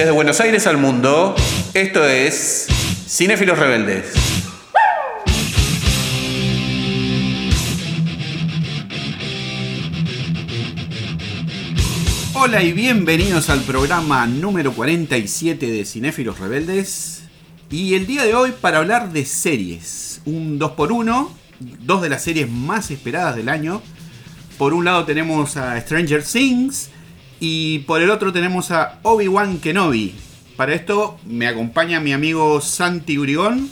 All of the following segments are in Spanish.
Desde Buenos Aires al mundo, esto es Cinéfilos Rebeldes. Hola y bienvenidos al programa número 47 de Cinéfilos Rebeldes. Y el día de hoy para hablar de series. Un 2x1, dos de las series más esperadas del año. Por un lado tenemos a Stranger Things y por el otro tenemos a Obi-Wan Kenobi. Para esto me acompaña mi amigo Santi Urigón.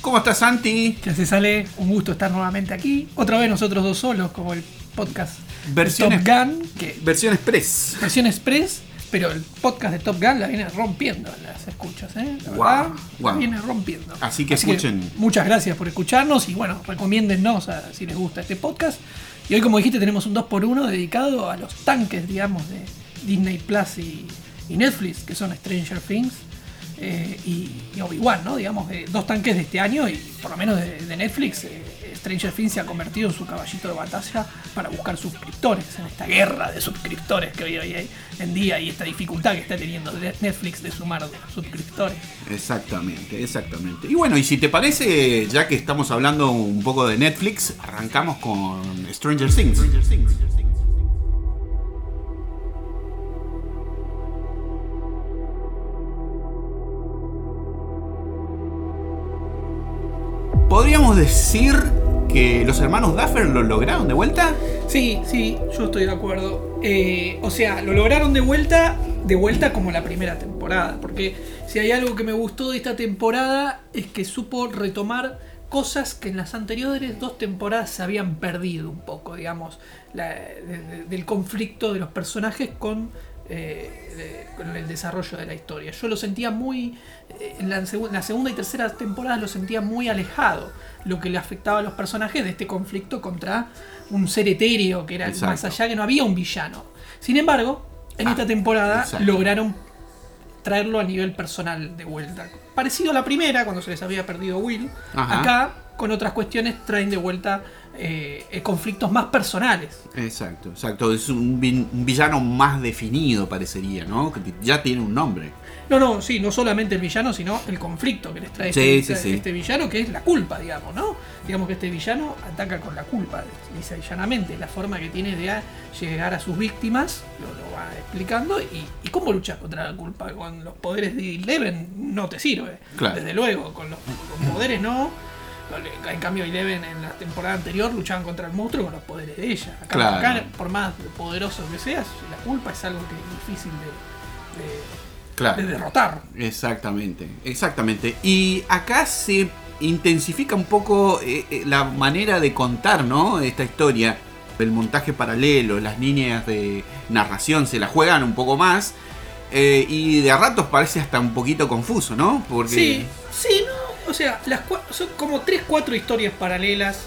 ¿Cómo estás Santi? ¿Qué hace sale? Un gusto estar nuevamente aquí. Otra vez nosotros dos solos, como el podcast Versión Top Gun, que Versión Express. versión express, pero el podcast de Top Gun la viene rompiendo en las escuchas, ¿eh? La verdad, guau. la viene rompiendo. Así que escuchen. muchas gracias por escucharnos y bueno, recomiéndennos a- si les gusta este podcast. Y hoy, como dijiste, tenemos un 2x1 dedicado a los tanques, digamos, de Disney Plus y, Netflix, que son Stranger Things eh, y, y Obi-Wan, ¿no? Digamos, dos tanques de este año y por lo menos de, de Netflix. eh, Stranger Things se ha convertido en su caballito de batalla para buscar suscriptores en esta guerra de suscriptores que hoy, hoy hay en día y esta dificultad que está teniendo Netflix de sumar suscriptores. Exactamente, exactamente. Y bueno, y si te parece, ya que estamos hablando un poco de Netflix, arrancamos con Stranger Things. ¿Podríamos decir que los hermanos Duffer lo lograron de vuelta? Sí, sí, yo estoy de acuerdo. Eh, o sea, lo lograron de vuelta, de vuelta como la primera temporada. Porque si hay algo que me gustó de esta temporada es que supo retomar cosas que en las anteriores dos temporadas se habían perdido un poco, digamos, del conflicto de los personajes con, eh, con el desarrollo de la historia. Yo lo sentía muy, eh, en la segunda y tercera temporada lo sentía muy alejado, lo que le afectaba a los personajes de este conflicto contra un ser etéreo que era Exacto. más allá, que no había un villano. Sin embargo, en Ah, esta temporada exacto. lograron traerlo a nivel personal de vuelta. Parecido a la primera, cuando se les había perdido Will. Ajá. Acá, con otras cuestiones, traen de vuelta eh, eh, conflictos más personales. Exacto, exacto. Es un, un villano más definido, parecería, ¿no? Que ya tiene un nombre. No, no, sí, no solamente el villano, sino el conflicto que les trae Sí, este, sí, sí. este villano, que es la culpa, digamos, ¿no? Digamos que este villano ataca con la culpa, dice llanamente, la forma que tiene de llegar a sus víctimas, lo, lo va explicando, y, y cómo luchas contra la culpa. Con los poderes de Eleven no te sirve, Claro. desde luego, con los, con poderes no. En cambio, Eleven en la temporada anterior luchaban contra el monstruo con los poderes de ella. Acá, Claro. acá, por más poderoso que seas, la culpa es algo que es difícil de- de, Claro. de derrotar. Exactamente, exactamente. Y acá se intensifica un poco eh, eh, la manera de contar, ¿no? Esta historia. El montaje paralelo, las líneas de narración se la juegan un poco más. eh, y de a ratos parece hasta un poquito confuso, ¿no? Porque. Sí, sí, no. O sea, las son como tres, cuatro historias paralelas.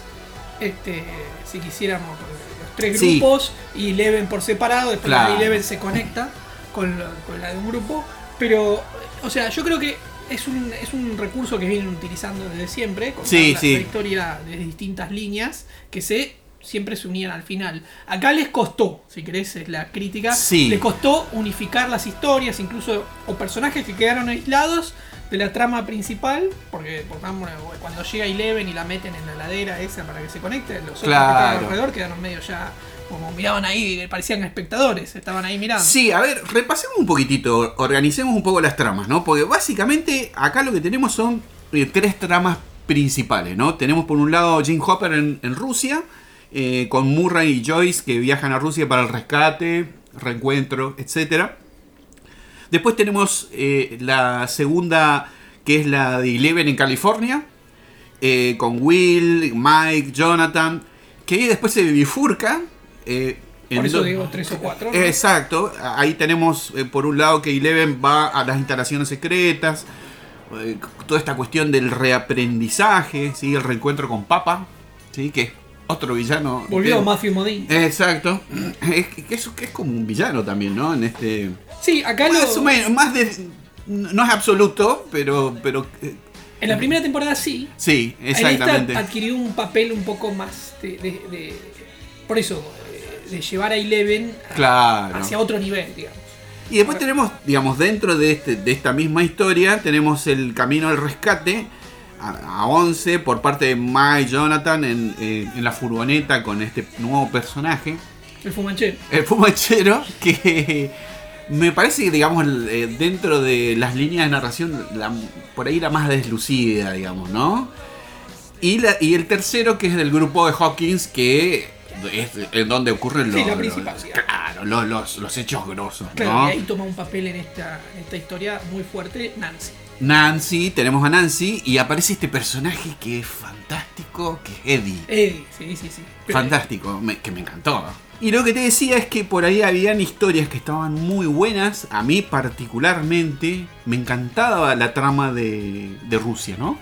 Este, si quisiéramos, los tres Sí. grupos y Eleven por separado. Después Claro. la de Eleven se conecta con la, con la de un grupo. Pero, o sea, yo creo que es un, es un recurso que vienen utilizando desde siempre. Contar Sí, la, sí. la historia de distintas líneas que se siempre se unían al final. Acá les costó, si querés, es la crítica. Sí. Les costó unificar las historias, incluso o personajes que quedaron aislados de la trama principal, porque por ejemplo, cuando llega Eleven y la meten en la ladera esa para que se conecte, los otros que estaban alrededor quedaron medio ya como miraban ahí, parecían espectadores, estaban ahí mirando. Sí, a ver, repasemos un poquitito, organicemos un poco las tramas, ¿no? Porque básicamente acá lo que tenemos son eh, tres tramas principales, ¿no? Tenemos por un lado Jim Hopper en, en Rusia, eh, con Murray y Joyce que viajan a Rusia para el rescate, reencuentro, etc. Después tenemos eh, la segunda, que es la de Eleven en California, eh, con Will, Mike, Jonathan, que después se bifurca. eh, por eso digo tres o cuatro. ¿no? Exacto, ahí tenemos eh, por un lado que Eleven va a las instalaciones secretas, eh, toda esta cuestión del reaprendizaje, ¿sí? el reencuentro con Papa, ¿sí? que es otro villano. Volvió Eh, Matthew Modine. Exacto, es, que es, que es como un villano también, ¿no? En este... sí, acá lo, Más o menos, más de... No es absoluto, pero... pero eh, en la primera temporada sí, sí, En exactamente. esta adquirió un papel un poco más de. de- de- por eso, eh, de llevar a Eleven a- Claro. hacia otro nivel, digamos. Y después tenemos, digamos, dentro de, este, de esta misma historia, tenemos el camino al rescate a, a 11 por parte de Mike Jonathan en, eh, en la furgoneta con este nuevo personaje, El fumanchero. el fumachero, que me parece que, digamos, eh, dentro de las líneas de narración, la- por ahí la más deslucida, digamos, ¿no? Y, la- y el tercero, que es del grupo de Hawkins, que es en donde ocurren los, los- claro, los, los- los hechos grosos, Claro, ¿no? y ahí toma un papel en esta, en esta historia muy fuerte Nancy. Nancy, tenemos a Nancy y aparece este personaje que es fantástico, que es Eddie. Eddie, sí, sí, sí. Fantástico, me- que me encantó. Y lo que te decía es que por ahí habían historias que estaban muy buenas. A mí particularmente me encantaba la trama de, de Rusia, ¿no?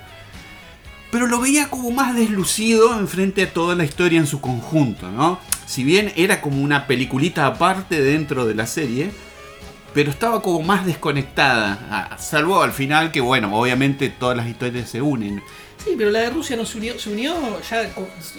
Pero lo veía como más deslucido en frente a toda la historia en su conjunto, ¿no? Si bien era como una peliculita aparte dentro de la serie, pero estaba como más desconectada. Salvo al final que, bueno, obviamente todas las historias se unen. Sí, pero la de Rusia no se unió, se unió ya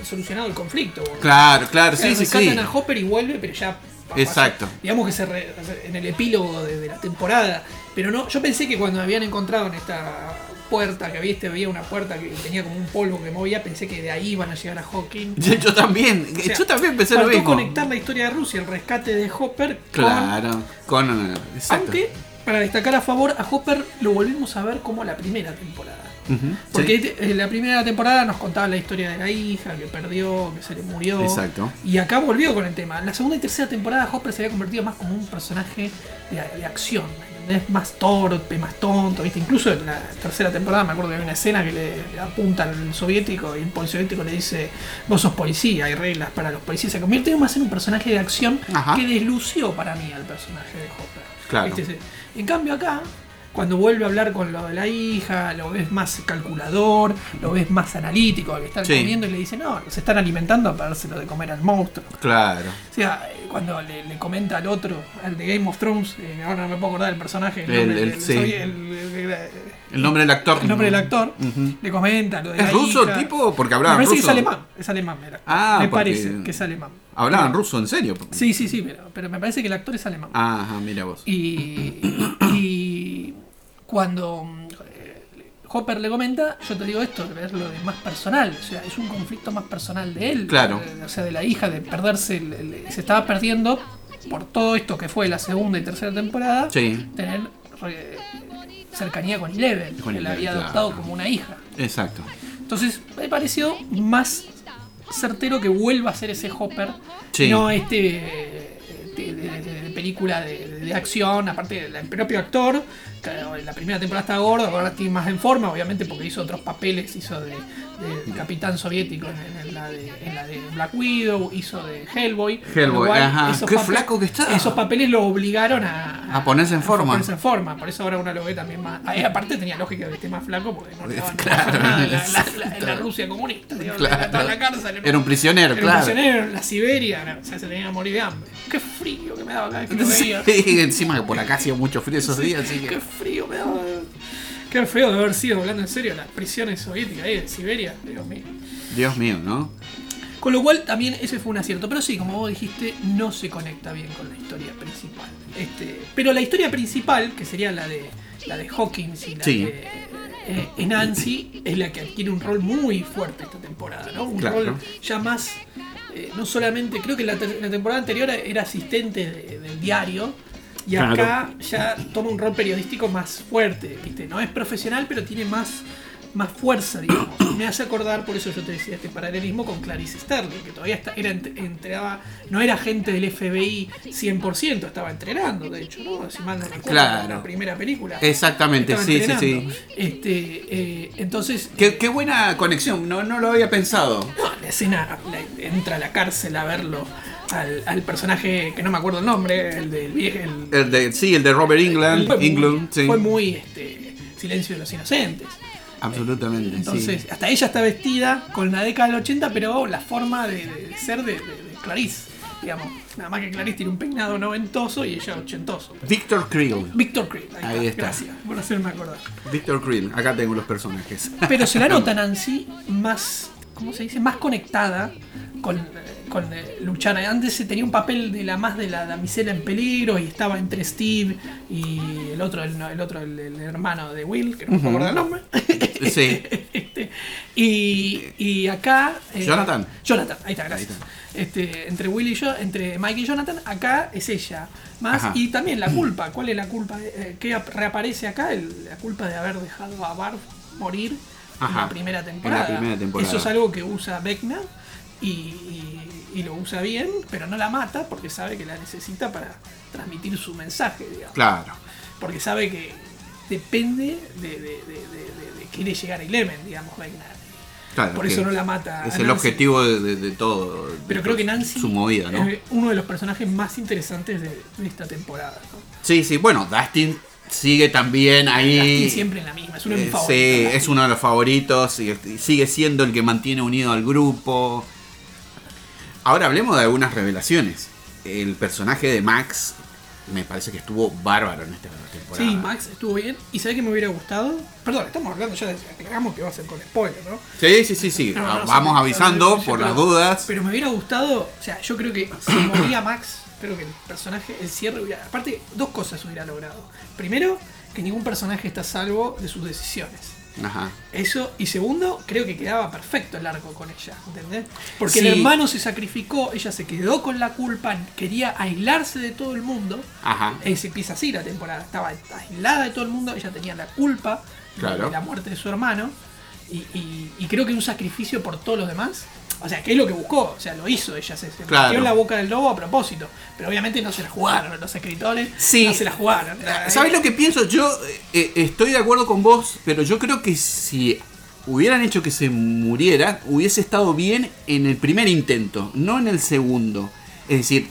solucionado el conflicto. Claro, claro, O sea, sí, sí, sí. a Hopper y vuelve, pero ya. Exacto. Digamos que se re- en el epílogo de, de la temporada. Pero no, yo pensé que cuando habían encontrado en esta puerta que viste, veía una puerta que tenía como un polvo que movía, pensé que de ahí iban a llegar a Hawking. Yo, también, O sea, yo también pensé lo mismo. conectar la historia de Rusia, el rescate de Hopper con Claro, con. eh, Exacto. Aunque, para destacar a favor, a Hopper lo volvimos a ver como la primera temporada. Porque sí, en la primera temporada nos contaba la historia de la hija, que perdió, que se le murió. Exacto. Y acá volvió con el tema. En la segunda y tercera temporada Hopper se había convertido más como un personaje de, de acción. ¿Me entendés? Más torpe, más tonto. ¿viste? Incluso en la tercera temporada me acuerdo que hay una escena que le, le apunta al soviético y el soviético le dice, vos sos policía, hay reglas para los policías. Se convierte más en un personaje de acción Ajá. que deslució para mí al personaje de Hopper. Claro. En cambio acá, cuando vuelve a hablar con lo de la hija, lo ves más calculador, lo ves más analítico, que están Sí. comiendo y le dice, no, se están alimentando para dárselo de comer al monstruo. Claro. O sea, cuando le, le comenta al otro, al de Game of Thrones, eh, ahora no me puedo acordar del personaje, el, El- nombre, el- del- sí. soy el- el- el- El nombre del actor. el nombre del actor, le comenta lo de ¿Es la ruso el hija. tipo? Porque Me hablaba parece que ruso. es alemán, es alemán, mira. Ah, me parece que es alemán. Hablaban ruso, en serio. Sí, sí, sí, pero, pero me parece que el actor es alemán. Ajá, mira vos. Y, y cuando Hopper le comenta, yo te digo esto, es lo de más personal, o sea, es un conflicto más personal de él, Claro. eh, o sea, de la hija, de perderse, se estaba perdiendo por todo esto que fue la segunda y tercera temporada, Sí, tener cercanía con Eleven, Con que la había claro. adoptado como una hija. exacto. Entonces, me pareció más certero que vuelva a ser ese Hopper, Sí. no este eh, de, de- de- de película de, acción, aparte del propio actor, la primera temporada está gordo, ahora está más en forma, obviamente porque hizo otros papeles, hizo de, de capitán soviético en, en la de, en la de Black Widow, hizo de Hellboy. Hellboy, cual, ajá. Qué flaco que está. Esos papeles lo obligaron a, A ponerse en forma. ponerse en forma, por eso ahora uno lo ve también más. y aparte tenía lógica que esté más flaco porque no le daban Claro. nada en la, la- la- en la Rusia comunista. digamos, Claro. estaba en la cárcel. Era un prisionero, Era claro. un prisionero en la Siberia, no, o sea, se tenía que morir de hambre. Qué frío que me daba cada vez que lo veía. Sí, encima que por acá hacía mucho frío esos días, así que. Frío me daba. Qué feo de haber sido, hablando en serio, las prisiones soviéticas ahí de Siberia, Dios mío. Dios mío, ¿no? Con lo cual también ese fue un acierto. Pero sí, como vos dijiste, no se conecta bien con la historia principal. Este, pero la historia principal, que sería la de la de Hawkins y la Sí. de eh, Nancy, es la que adquiere un rol muy fuerte esta temporada, ¿no? Un Claro. rol ya más. eh, no solamente, creo que la, temporada anterior era asistente de- del diario. Y Claro. acá ya toma un rol periodístico más fuerte, ¿viste? No es profesional, pero tiene más, más fuerza, digamos. Me hace acordar, por eso yo te decía este paralelismo con Clarice Sterling, que todavía está, era, ent- entrenaba, no era agente del FBI 100%, estaba entrenando, de hecho, ¿no? Si mal no recuerdo, Claro. la primera película. Exactamente, sí, sí, sí. Este, eh, entonces, Qué, qué buena conexión, no, no lo había pensado. no, la escena, la- entra a la cárcel a verlo al, al personaje que no me acuerdo el nombre, el del viejo, el, El de, sí, el de Robert England, fue muy, England, sí. fue muy, este, silencio de los inocentes. Absolutamente, Entonces, sí. hasta ella está vestida con la década del 80, pero la forma de, de ser de, de- de Clarice. Digamos, nada más que Clarice tiene un peinado noventoso y ella ochentoso. Victor Creel. Victor Creed, ahí, Ahí está. está. Gracias por hacerme acordar. Victor Creel, acá tengo los personajes. Pero se la nota Nancy más, ¿cómo se dice? Más conectada con, eh, con eh, luchar. Antes se tenía un papel de la más de la damisela en peligro y estaba entre Steve y el otro, el, el otro, el, el hermano de Will, que no me acuerdo el nombre. Sí. Este, y, y acá. eh, Jonathan. Jonathan, ahí está, gracias. Ahí Este, entre Will y yo, entre Mike y Jonathan, acá es ella. Más Ajá. y también la culpa. ¿Cuál es la culpa? Eh, ¿Qué ap- reaparece acá? La culpa de haber dejado a Barb morir en la primera temporada. primera temporada. Eso es algo que usa y, y- y lo usa bien, pero no la mata porque sabe que la necesita para transmitir su mensaje, digamos. Claro. Porque sabe que depende de, de, de, de- quiere llegar a Eleven, digamos, Vecna. claro Por eso no la mata. Es el objetivo de, todo. Pero creo que Nancy Su movida, ¿no? es uno de los personajes más interesantes de, esta temporada. ¿no? Sí, sí. Bueno, Dustin sigue también ahí. Dustin siempre en la misma, es uno de mis Eh, favoritos. sí, es uno de los favoritos y sigue siendo el que mantiene unido al grupo. Ahora hablemos de algunas revelaciones. El personaje de Max me parece que estuvo bárbaro en esta temporada. Sí, Max estuvo bien. ¿Y sabe que me hubiera gustado? Perdón, estamos hablando ya de. Aclaramos que va a ser con spoiler, ¿no? Sí, sí, sí, sí. No, no, sí, Vamos no, avisando por las dudas. Pero me hubiera gustado. O sea, yo creo que si moría Max, creo que el personaje, el cierre hubiera. Aparte, dos cosas hubiera logrado. Primero, que ningún personaje está a salvo de sus decisiones. Ajá. Eso, y segundo, creo que quedaba perfecto el arco con ella, ¿entendés? Porque Sí. el hermano se sacrificó, ella se quedó con la culpa, quería aislarse de todo el mundo. Ajá. Se empieza así la temporada, estaba aislada de todo el mundo, ella tenía la culpa de- Claro. de la muerte de su hermano. Y, y- y creo que un sacrificio por todos los demás. O sea, que es lo que buscó, o sea, lo hizo ella, se, se Claro. metió en la boca del lobo a propósito. Pero obviamente no se la jugaron, los escritores Sí. no se la jugaron. ¿Sabes lo que pienso? Yo eh, estoy de acuerdo con vos, pero yo creo que si hubieran hecho que se muriera, hubiese estado bien en el primer intento, no en el segundo. Es decir,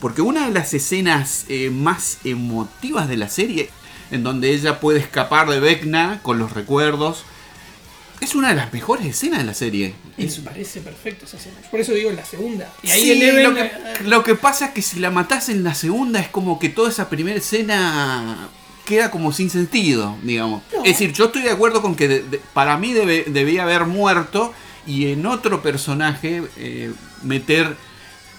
porque una de las escenas eh, más emotivas de la serie, en donde ella puede escapar de Vecna con los recuerdos, es una de las mejores escenas de la serie. Y me parece perfecto esa escena. Por eso digo en la segunda. Y ahí Sí, Eleven, lo, que, eh, lo que pasa es que si la matás en la segunda es como que toda esa primera escena queda como sin sentido, digamos. No. Es decir, yo estoy de acuerdo con que de- de- para mí debe- debía haber muerto y en otro personaje eh, meter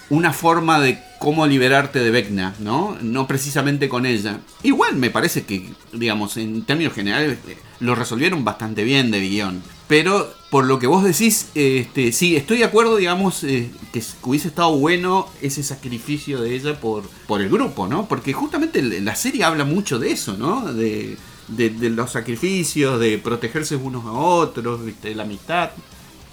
una forma de cómo liberarte de Vecna, ¿no? No precisamente con ella. Igual me parece que, digamos, en términos generales eh, lo resolvieron bastante bien de guion. Pero por lo que vos decís, este, sí, estoy de acuerdo, digamos, eh, que hubiese estado bueno ese sacrificio de ella por, por el grupo, ¿no? Porque justamente la serie habla mucho de eso, ¿no? De, de- de los sacrificios, de protegerse unos a otros, de la amistad.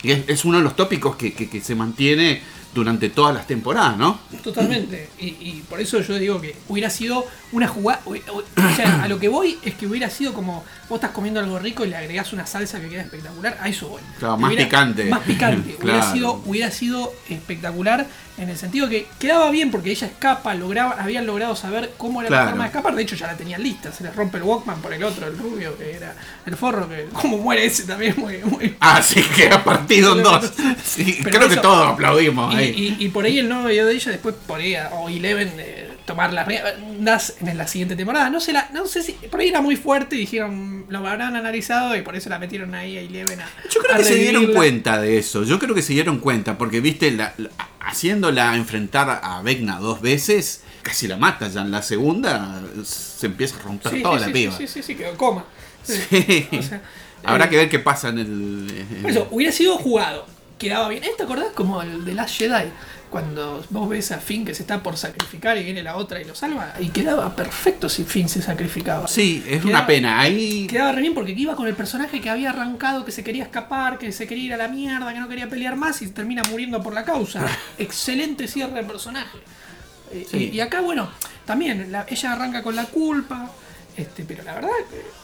Es, uno de los tópicos que se mantiene durante todas las temporadas, ¿no? Totalmente. Y, y por eso yo digo que hubiera sido una jugada. O sea, a lo que voy es que hubiera sido como vos estás comiendo algo rico y le agregás una salsa que queda espectacular. A eso voy. Claro, más Hubiera- picante. Más picante. hubiera, sido, hubiera sido espectacular en el sentido que quedaba bien porque ella escapa, lograba, habían logrado saber cómo era Claro. la forma de escapar. De hecho, ya la tenían lista. Se le rompe el Walkman por el otro, el rubio, que era el forro. que Como muere ese también, muy. muy Ah, sí, queda partido en dos. Sí, creo que todos aplaudimos y, ahí. y- y por ahí el novio de ella después podría, o Eleven, eh, tomar las riendas en la siguiente temporada. No sé, la, no sé si. Por ahí era muy fuerte y dijeron, lo habrán analizado y por eso la metieron ahí a Eleven a. Yo creo a que se dieron cuenta de eso. Yo creo que se dieron cuenta. Porque, viste, la- la- haciéndola enfrentar a Vecna dos veces, casi la mata ya. En la segunda se empieza a romper Sí, toda sí, la sí, piba. sí, sí, sí, quedó coma. Sí. Sí. O sea, Habrá eh, que ver qué pasa en el. Por eso, hubiera sido jugado. Quedaba bien. ¿Eh, ¿Te acordás como el de Last Jedi? Cuando vos ves a Finn que se está por sacrificar y viene la otra y lo salva. Y quedaba perfecto si Finn se sacrificaba. Sí, es Quedaba- una pena. Ahí. Quedaba re bien porque iba con el personaje que había arrancado, que se quería escapar, que se quería ir a la mierda, que no quería pelear más y termina muriendo por la causa. Excelente cierre de personaje. Eh, Sí. y, y acá, bueno, también la- ella arranca con la culpa, este, pero la verdad,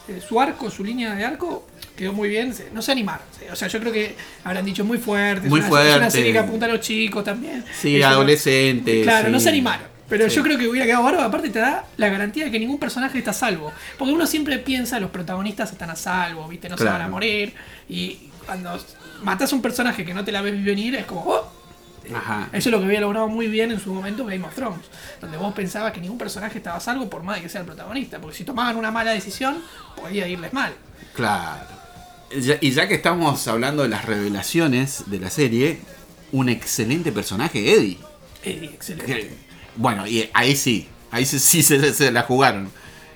eh, su arco, su línea de arco quedó muy bien. No se animaron. O sea, yo creo que habrán dicho muy fuerte. Muy es una, Es una fuerte. serie que apunta a los chicos también. Sí, Eso adolescentes. Claro, no se animaron. Pero Sí. yo creo que hubiera quedado bárbaro. Aparte, te da la garantía de que ningún personaje está a salvo. Porque uno siempre piensa los protagonistas están a salvo, ¿viste? No se van a morir. Y cuando matas a un personaje que no te la ves venir, es como. "Oh". Ajá. Eso es lo que había logrado muy bien en su momento Game of Thrones. Donde vos pensabas que ningún personaje estaba a salvo por más de que sea el protagonista. Porque si tomaban una mala decisión, podía irles mal. Claro. Y ya que estamos hablando de las revelaciones de la serie, un excelente personaje, Eddie. Eddie, excelente. Bueno, y ahí sí, ahí sí, sí se, se la jugaron.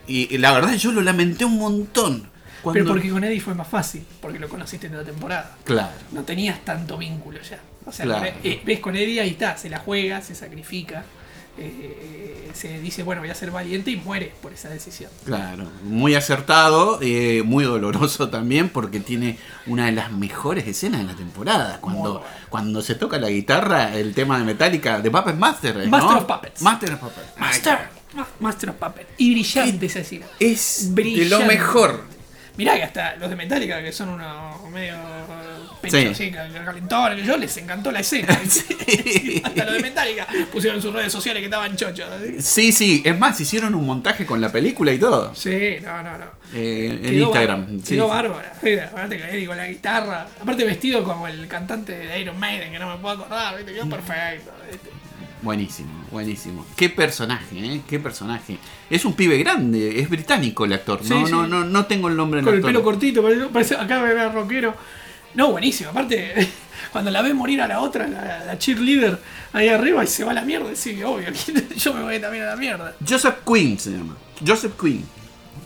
Y, y la verdad yo lo lamenté un montón. Cuando... Pero porque con Eddie fue más fácil, porque lo conociste en la temporada. Claro. No tenías tanto vínculo ya. O sea, Claro. eh, ves con Eddie ahí está, se la juega, se sacrifica, eh, se dice, bueno, voy a ser valiente y muere por esa decisión. Claro, muy acertado, eh, muy doloroso también porque tiene una de las mejores escenas de la temporada. Cuando, bueno. cuando se toca la guitarra, el tema de Metallica, de Puppet Master. ¿no? Master of Puppets. Master of Puppets. Master, Ma- Master of Puppet. Y brillante esa escena. Es de Brillante. lo mejor. Mirá que hasta los de Metallica, que son unos medio pechos Sí. así, cal- calentones, que yo les encantó la escena. Sí. Hasta los de Metallica pusieron en sus redes sociales que estaban chochos. ¿sí? Sí, sí, es más, hicieron un montaje con la película y todo. Sí, no, no, no. eh, en Instagram. Quedó bárbara. Aparte que Eddie con la guitarra. Aparte vestido como el cantante de Iron Maiden, que no me puedo acordar, ¿viste? Quedó perfecto. ¿viste? Buenísimo, buenísimo. Qué personaje, ¿eh? Qué personaje. Es un pibe grande, es británico el actor. Sí, no, sí. no, no, no tengo el nombre del Con el pelo cortito, parece, parece- acá me ve rockero. No, buenísimo. Aparte, cuando la ve morir a la otra, la, la cheerleader, ahí arriba y se va a la mierda, sí, obvio. Yo me voy también a la mierda. Joseph Quinn se llama. Joseph Quinn.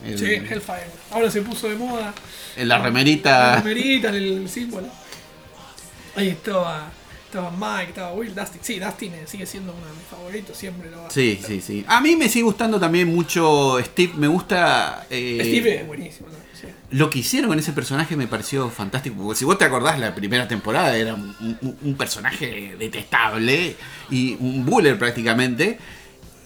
El- Sí, Hellfire. Ahora se puso de moda. en la remerita. La remerita, el símbolo. Ahí estaba, estaba Mike, estaba Will, Dustin. Sí, Dustin eh, sigue siendo uno de mis favoritos, siempre lo va. Sí, sí, sí. A mí me sigue gustando también mucho Steve. Me gusta. eh, Steve es buenísimo también, sí. Lo que hicieron con ese personaje me pareció fantástico. Porque si vos te acordás, la primera temporada era un, un- un personaje detestable y un buller prácticamente.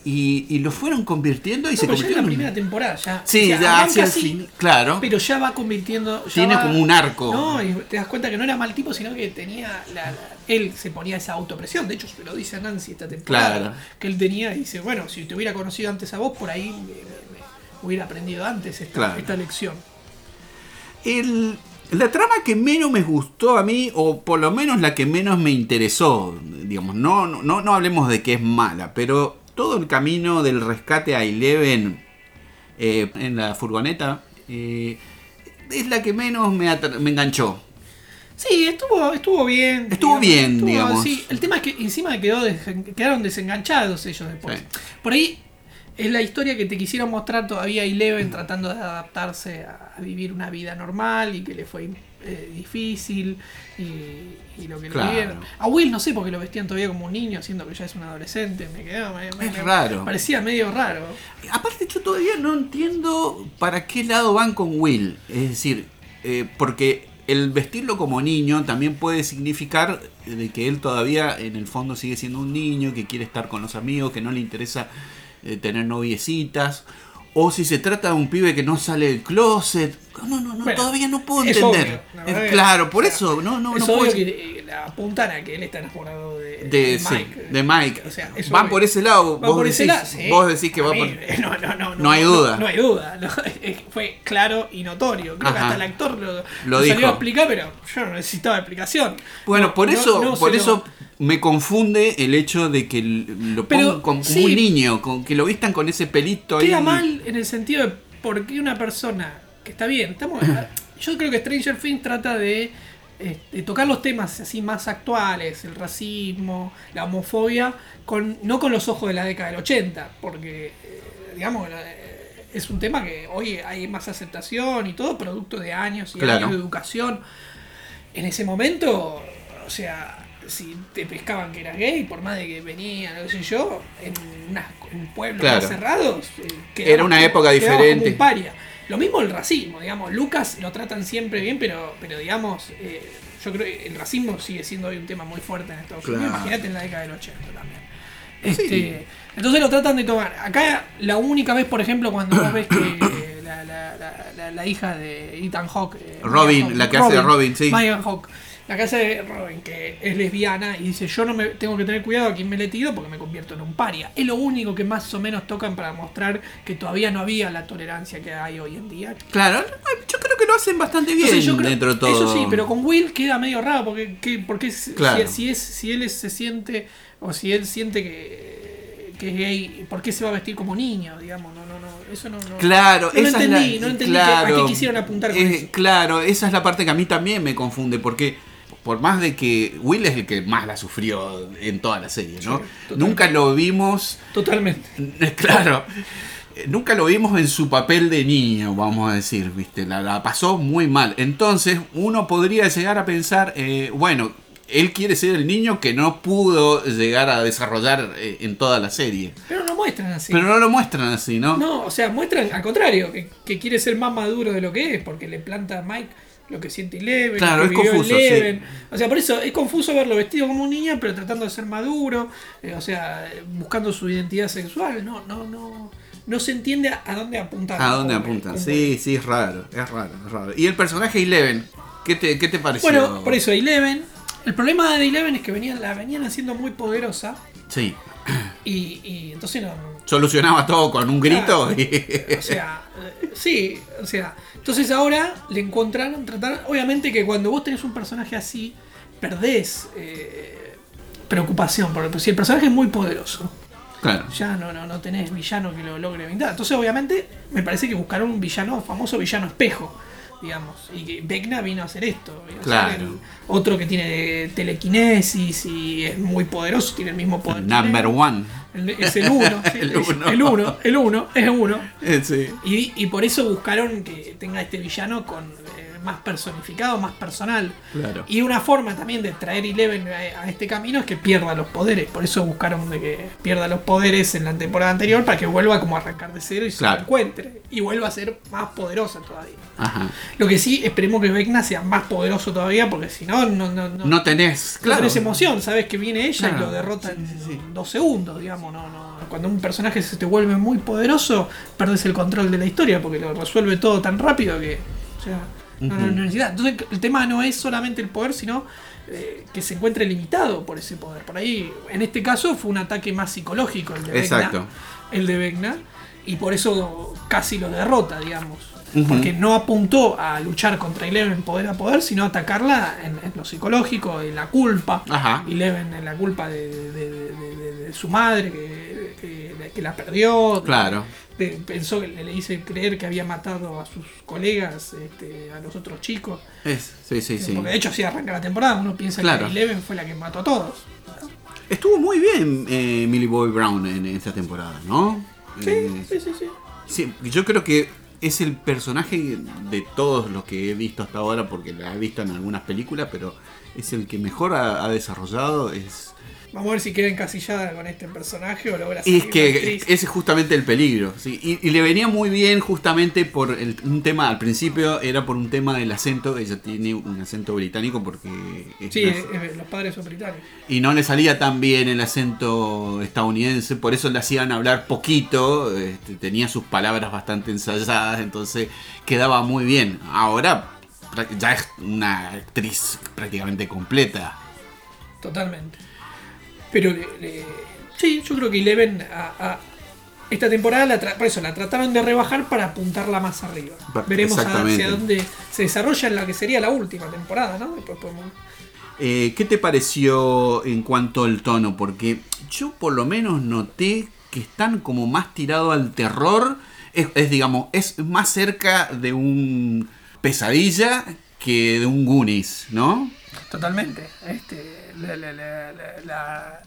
Y, y lo fueron convirtiendo y No, se pero ya en la primera temporada, ya. Sí, O sea, ya hacia el así, fin. Claro. Pero ya va convirtiendo. ya Tiene va- como un arco. No, y te das cuenta que no era mal tipo, sino que tenía. La, la- él se ponía esa autopresión. De hecho, se lo dice a Nancy esta temporada. Claro. Que él tenía y dice: Bueno, si te hubiera conocido antes a vos, por ahí me, me- me hubiera aprendido antes esta, Claro. esta lección. El- la trama que menos me gustó a mí, o por lo menos la que menos me interesó, digamos, no, no, no, no hablemos de que es mala, pero todo el camino del rescate a Eleven eh, en la furgoneta eh, es la que menos me, me enganchó. Sí, estuvo, estuvo bien. Estuvo bien, digamos. Sí, el tema es que encima quedó desen- quedaron desenganchados ellos después. Sí. Por ahí es la historia que te quisieron mostrar todavía Eleven tratando de adaptarse a vivir una vida normal y que le fue eh, difícil y, y lo que Claro. le dieron. A Will no sé por qué lo vestían todavía como un niño, siendo que ya es un adolescente. Me quedaba, me- me- Es me- raro. Parecía medio raro. Aparte yo todavía no entiendo para qué lado van con Will. Es decir, eh, porque el vestirlo como niño también puede significar de que él todavía en el fondo sigue siendo un niño, que quiere estar con los amigos, que no le interesa eh, tener noviecitas. O si se trata de un pibe que no sale del closet. No, no, no, Bueno, todavía no puedo entender. Es claro, por eso, no, no, es no obvio puedo- que la apuntan a que él está enamorado de, de, de sí, Mike. de Mike. O sea, Van obvio. por ese lado. Va vos, por ese decís, lado, sí. vos decís que va por. mí, no, no, no, No hay duda. No, no hay duda. no, fue claro y notorio. Creo que hasta el actor lo, Lo lo dijo. salió a explicar, pero yo no necesitaba explicación. Bueno, No, por no- eso, no por eso me confunde el hecho de que lo pongan como sí. un niño, con que lo vistan con ese pelito ahí. Queda mal en el sentido de por qué una persona que está bien, estamos, yo creo que Stranger Things trata de, eh, de tocar los temas así más actuales, el racismo, la homofobia, con, no con los ojos de la década del 80, porque eh, digamos eh, es un tema que hoy hay más aceptación y todo producto de años y Claro. años de educación. En ese momento, o sea, si te pescaban que eras gay, por más de que venía, no sé yo, en, unas- en pueblos Claro. más cerrados, eh, Era una época diferente. Un paria. Lo mismo el racismo, digamos, Lucas lo tratan siempre bien, pero, pero digamos, eh, yo creo que el racismo sigue siendo hoy un tema muy fuerte en Estados Unidos, Claro. imagínate en la década del 80 también. Este, Entonces lo tratan de tomar. Acá la única vez, por ejemplo, cuando vos ves que la, la- la- la- la hija de Ethan Hawke, eh, Robin, la que hace de Robin, sí. Megan Hawke, la hace de Robin, que es lesbiana y dice, yo no me tengo que tener cuidado a quien me le tiro porque me convierto en un paria. Es lo único que más o menos tocan para mostrar que todavía no había la tolerancia que hay hoy en día. Claro, yo creo que lo hacen bastante bien Entonces, yo creo- dentro de todo. Eso sí, pero con Will queda medio raro porque, que- porque si- Claro. si, si es, si él se siente o si él siente que, que es gay, ¿por qué se va a vestir como niño? Digamos, no, no, no, eso no, no. Claro, no esa entendí, es la, no entendí que- claro, a qué quisieron apuntar con eh, eso. Claro, esa es la parte que a mí también me confunde, porque por más de que Will es el que más la sufrió en toda la serie, ¿no? Sí. Nunca lo vimos, Totalmente. claro, nunca lo vimos en su papel de niño, vamos a decir, ¿viste? La, la pasó muy mal. Entonces, uno podría llegar a pensar, eh, bueno, él quiere ser el niño que no pudo llegar a desarrollar eh, en toda la serie. Pero no muestran así. Pero no lo muestran así, ¿no? No, o sea, muestran al contrario, que, que quiere ser más maduro de lo que es, porque le planta a Mike lo que siente Eleven, Claro, lo que es vivió confuso, Eleven. O sea, por eso es confuso verlo vestido como un niño, pero tratando de ser maduro, eh, o sea, buscando su identidad sexual. No, no, no. No se entiende a, dónde apuntan. ¿A dónde apuntan? Sí, sí, es raro, es raro, es raro. ¿Y el personaje Eleven? ¿Qué te, qué te pareció? Bueno, por eso Eleven. El problema de Eleven es que venían, la venían haciendo muy poderosa Sí. y, y entonces no, Solucionaba todo con un grito y... O sea, eh, sí, o sea. Entonces ahora le encontraron, trataron. Obviamente que cuando vos tenés un personaje así, perdés eh, preocupación. Porque si el personaje es muy poderoso, Claro. ya no, no, no tenés villano que lo logre evitar. Entonces, obviamente, me parece que buscaron un villano, famoso villano espejo. Digamos, y que Vecna vino a hacer esto. Claro. el otro que tiene telequinesis y es muy poderoso, tiene el mismo poder. Number one. El- Es el uno, sí, El es- uno. el uno, el uno, es uno. Eh, sí. Y, y por eso buscaron que tenga este villano con más personificado, más personal. Claro. Y una forma también de traer Eleven a, a este camino es que pierda los poderes. Por eso buscaron de que pierda los poderes en la temporada anterior para que vuelva como a arrancar de cero y se Claro. lo encuentre. Y vuelva a ser más poderosa todavía. Ajá. Lo que sí, esperemos que Vecna sea más poderoso todavía porque si no, no, no, no, No tenés, no claro. tenés emoción. Sabes que viene ella y lo derrota en Sí, sí, sí. dos segundos, digamos. No, no. Cuando un personaje se te vuelve muy poderoso, perdes el control de la historia porque lo resuelve todo tan rápido que. O sea, no- no. Entonces, el tema no es solamente el poder, sino eh, que se encuentre limitado por ese poder. Por ahí, en este caso, fue un ataque más psicológico el de Vecna. Exacto. El de Vecna. Y por eso casi lo derrota, digamos. Porque no apuntó a luchar contra Eleven poder a poder, sino a atacarla en, en lo psicológico, en la culpa. Ajá. Eleven en la culpa de, de- de- de- de- de su madre, que, que- que la perdió. Claro. De- pensó que le, hice creer que había matado a sus colegas, este, a los otros chicos. Es, sí, sí, sí. Porque de hecho así arranca la temporada, uno piensa Claro. que Eleven fue la que mató a todos. Estuvo muy bien eh, Millie Bobby Brown en esta temporada, ¿no? Sí, Eh, sí, sí, sí. sí, yo creo que es el personaje de todos los que he visto hasta ahora, porque la he visto en algunas películas, pero es el que mejor ha, ha desarrollado. Es, Vamos a ver si queda encasillada con este personaje o logra y es que ese es justamente el peligro. ¿sí? Y, y le venía muy bien justamente por el- un tema, al principio era por un tema del acento, ella tiene un acento británico porque... Sí, los padres son británicos. y no le salía tan bien el acento estadounidense, por eso le hacían hablar poquito, este, tenía sus palabras bastante ensayadas, entonces quedaba muy bien. Ahora ya es una actriz prácticamente completa. Totalmente. Pero le- le- sí, yo creo que Eleven a, a- esta temporada la tra- por eso la trataron de rebajar para apuntarla más arriba. Veremos hacia dónde se desarrolla en la que sería la última temporada, ¿no? Después podemos- Eh, ¿Qué te pareció en cuanto al tono? Porque yo por lo menos noté que están como más tirado al terror. Es, es, digamos, es más cerca de un pesadilla que de un Goonies, ¿no? Totalmente. Este, la- la- la- la- la-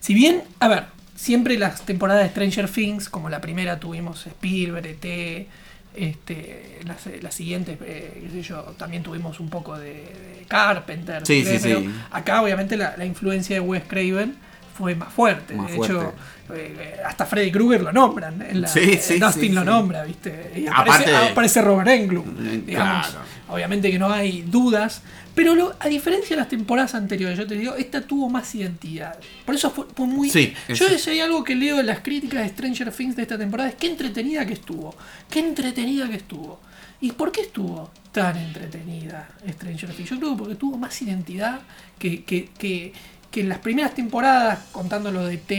Si bien, a ver, siempre las temporadas de Stranger Things, como la primera tuvimos Spielberg, ET, este, las, las siguientes, eh, qué sé yo, también tuvimos un poco de, de Carpenter. Sí, sí, pero sí. Acá, obviamente, la, la influencia de Wes Craven fue más fuerte. Más de fuerte. hecho, eh, hasta Freddy Krueger lo nombran. En la, sí, Dustin lo nombra, ¿viste? Y Aparte- aparece, aparece Robert Englund. Eh, digamos. claro. Obviamente que no hay dudas. Pero lo- a diferencia de las temporadas anteriores, yo te digo, esta tuvo más identidad. Por eso fue, fue muy. Sí, yo si hay algo que leo en las críticas de Stranger Things de esta temporada es qué entretenida que estuvo. Qué entretenida que estuvo. ¿Y por qué estuvo tan entretenida Stranger Things? Yo creo que porque tuvo más identidad que, que, que, que en las primeras temporadas, contando lo de T,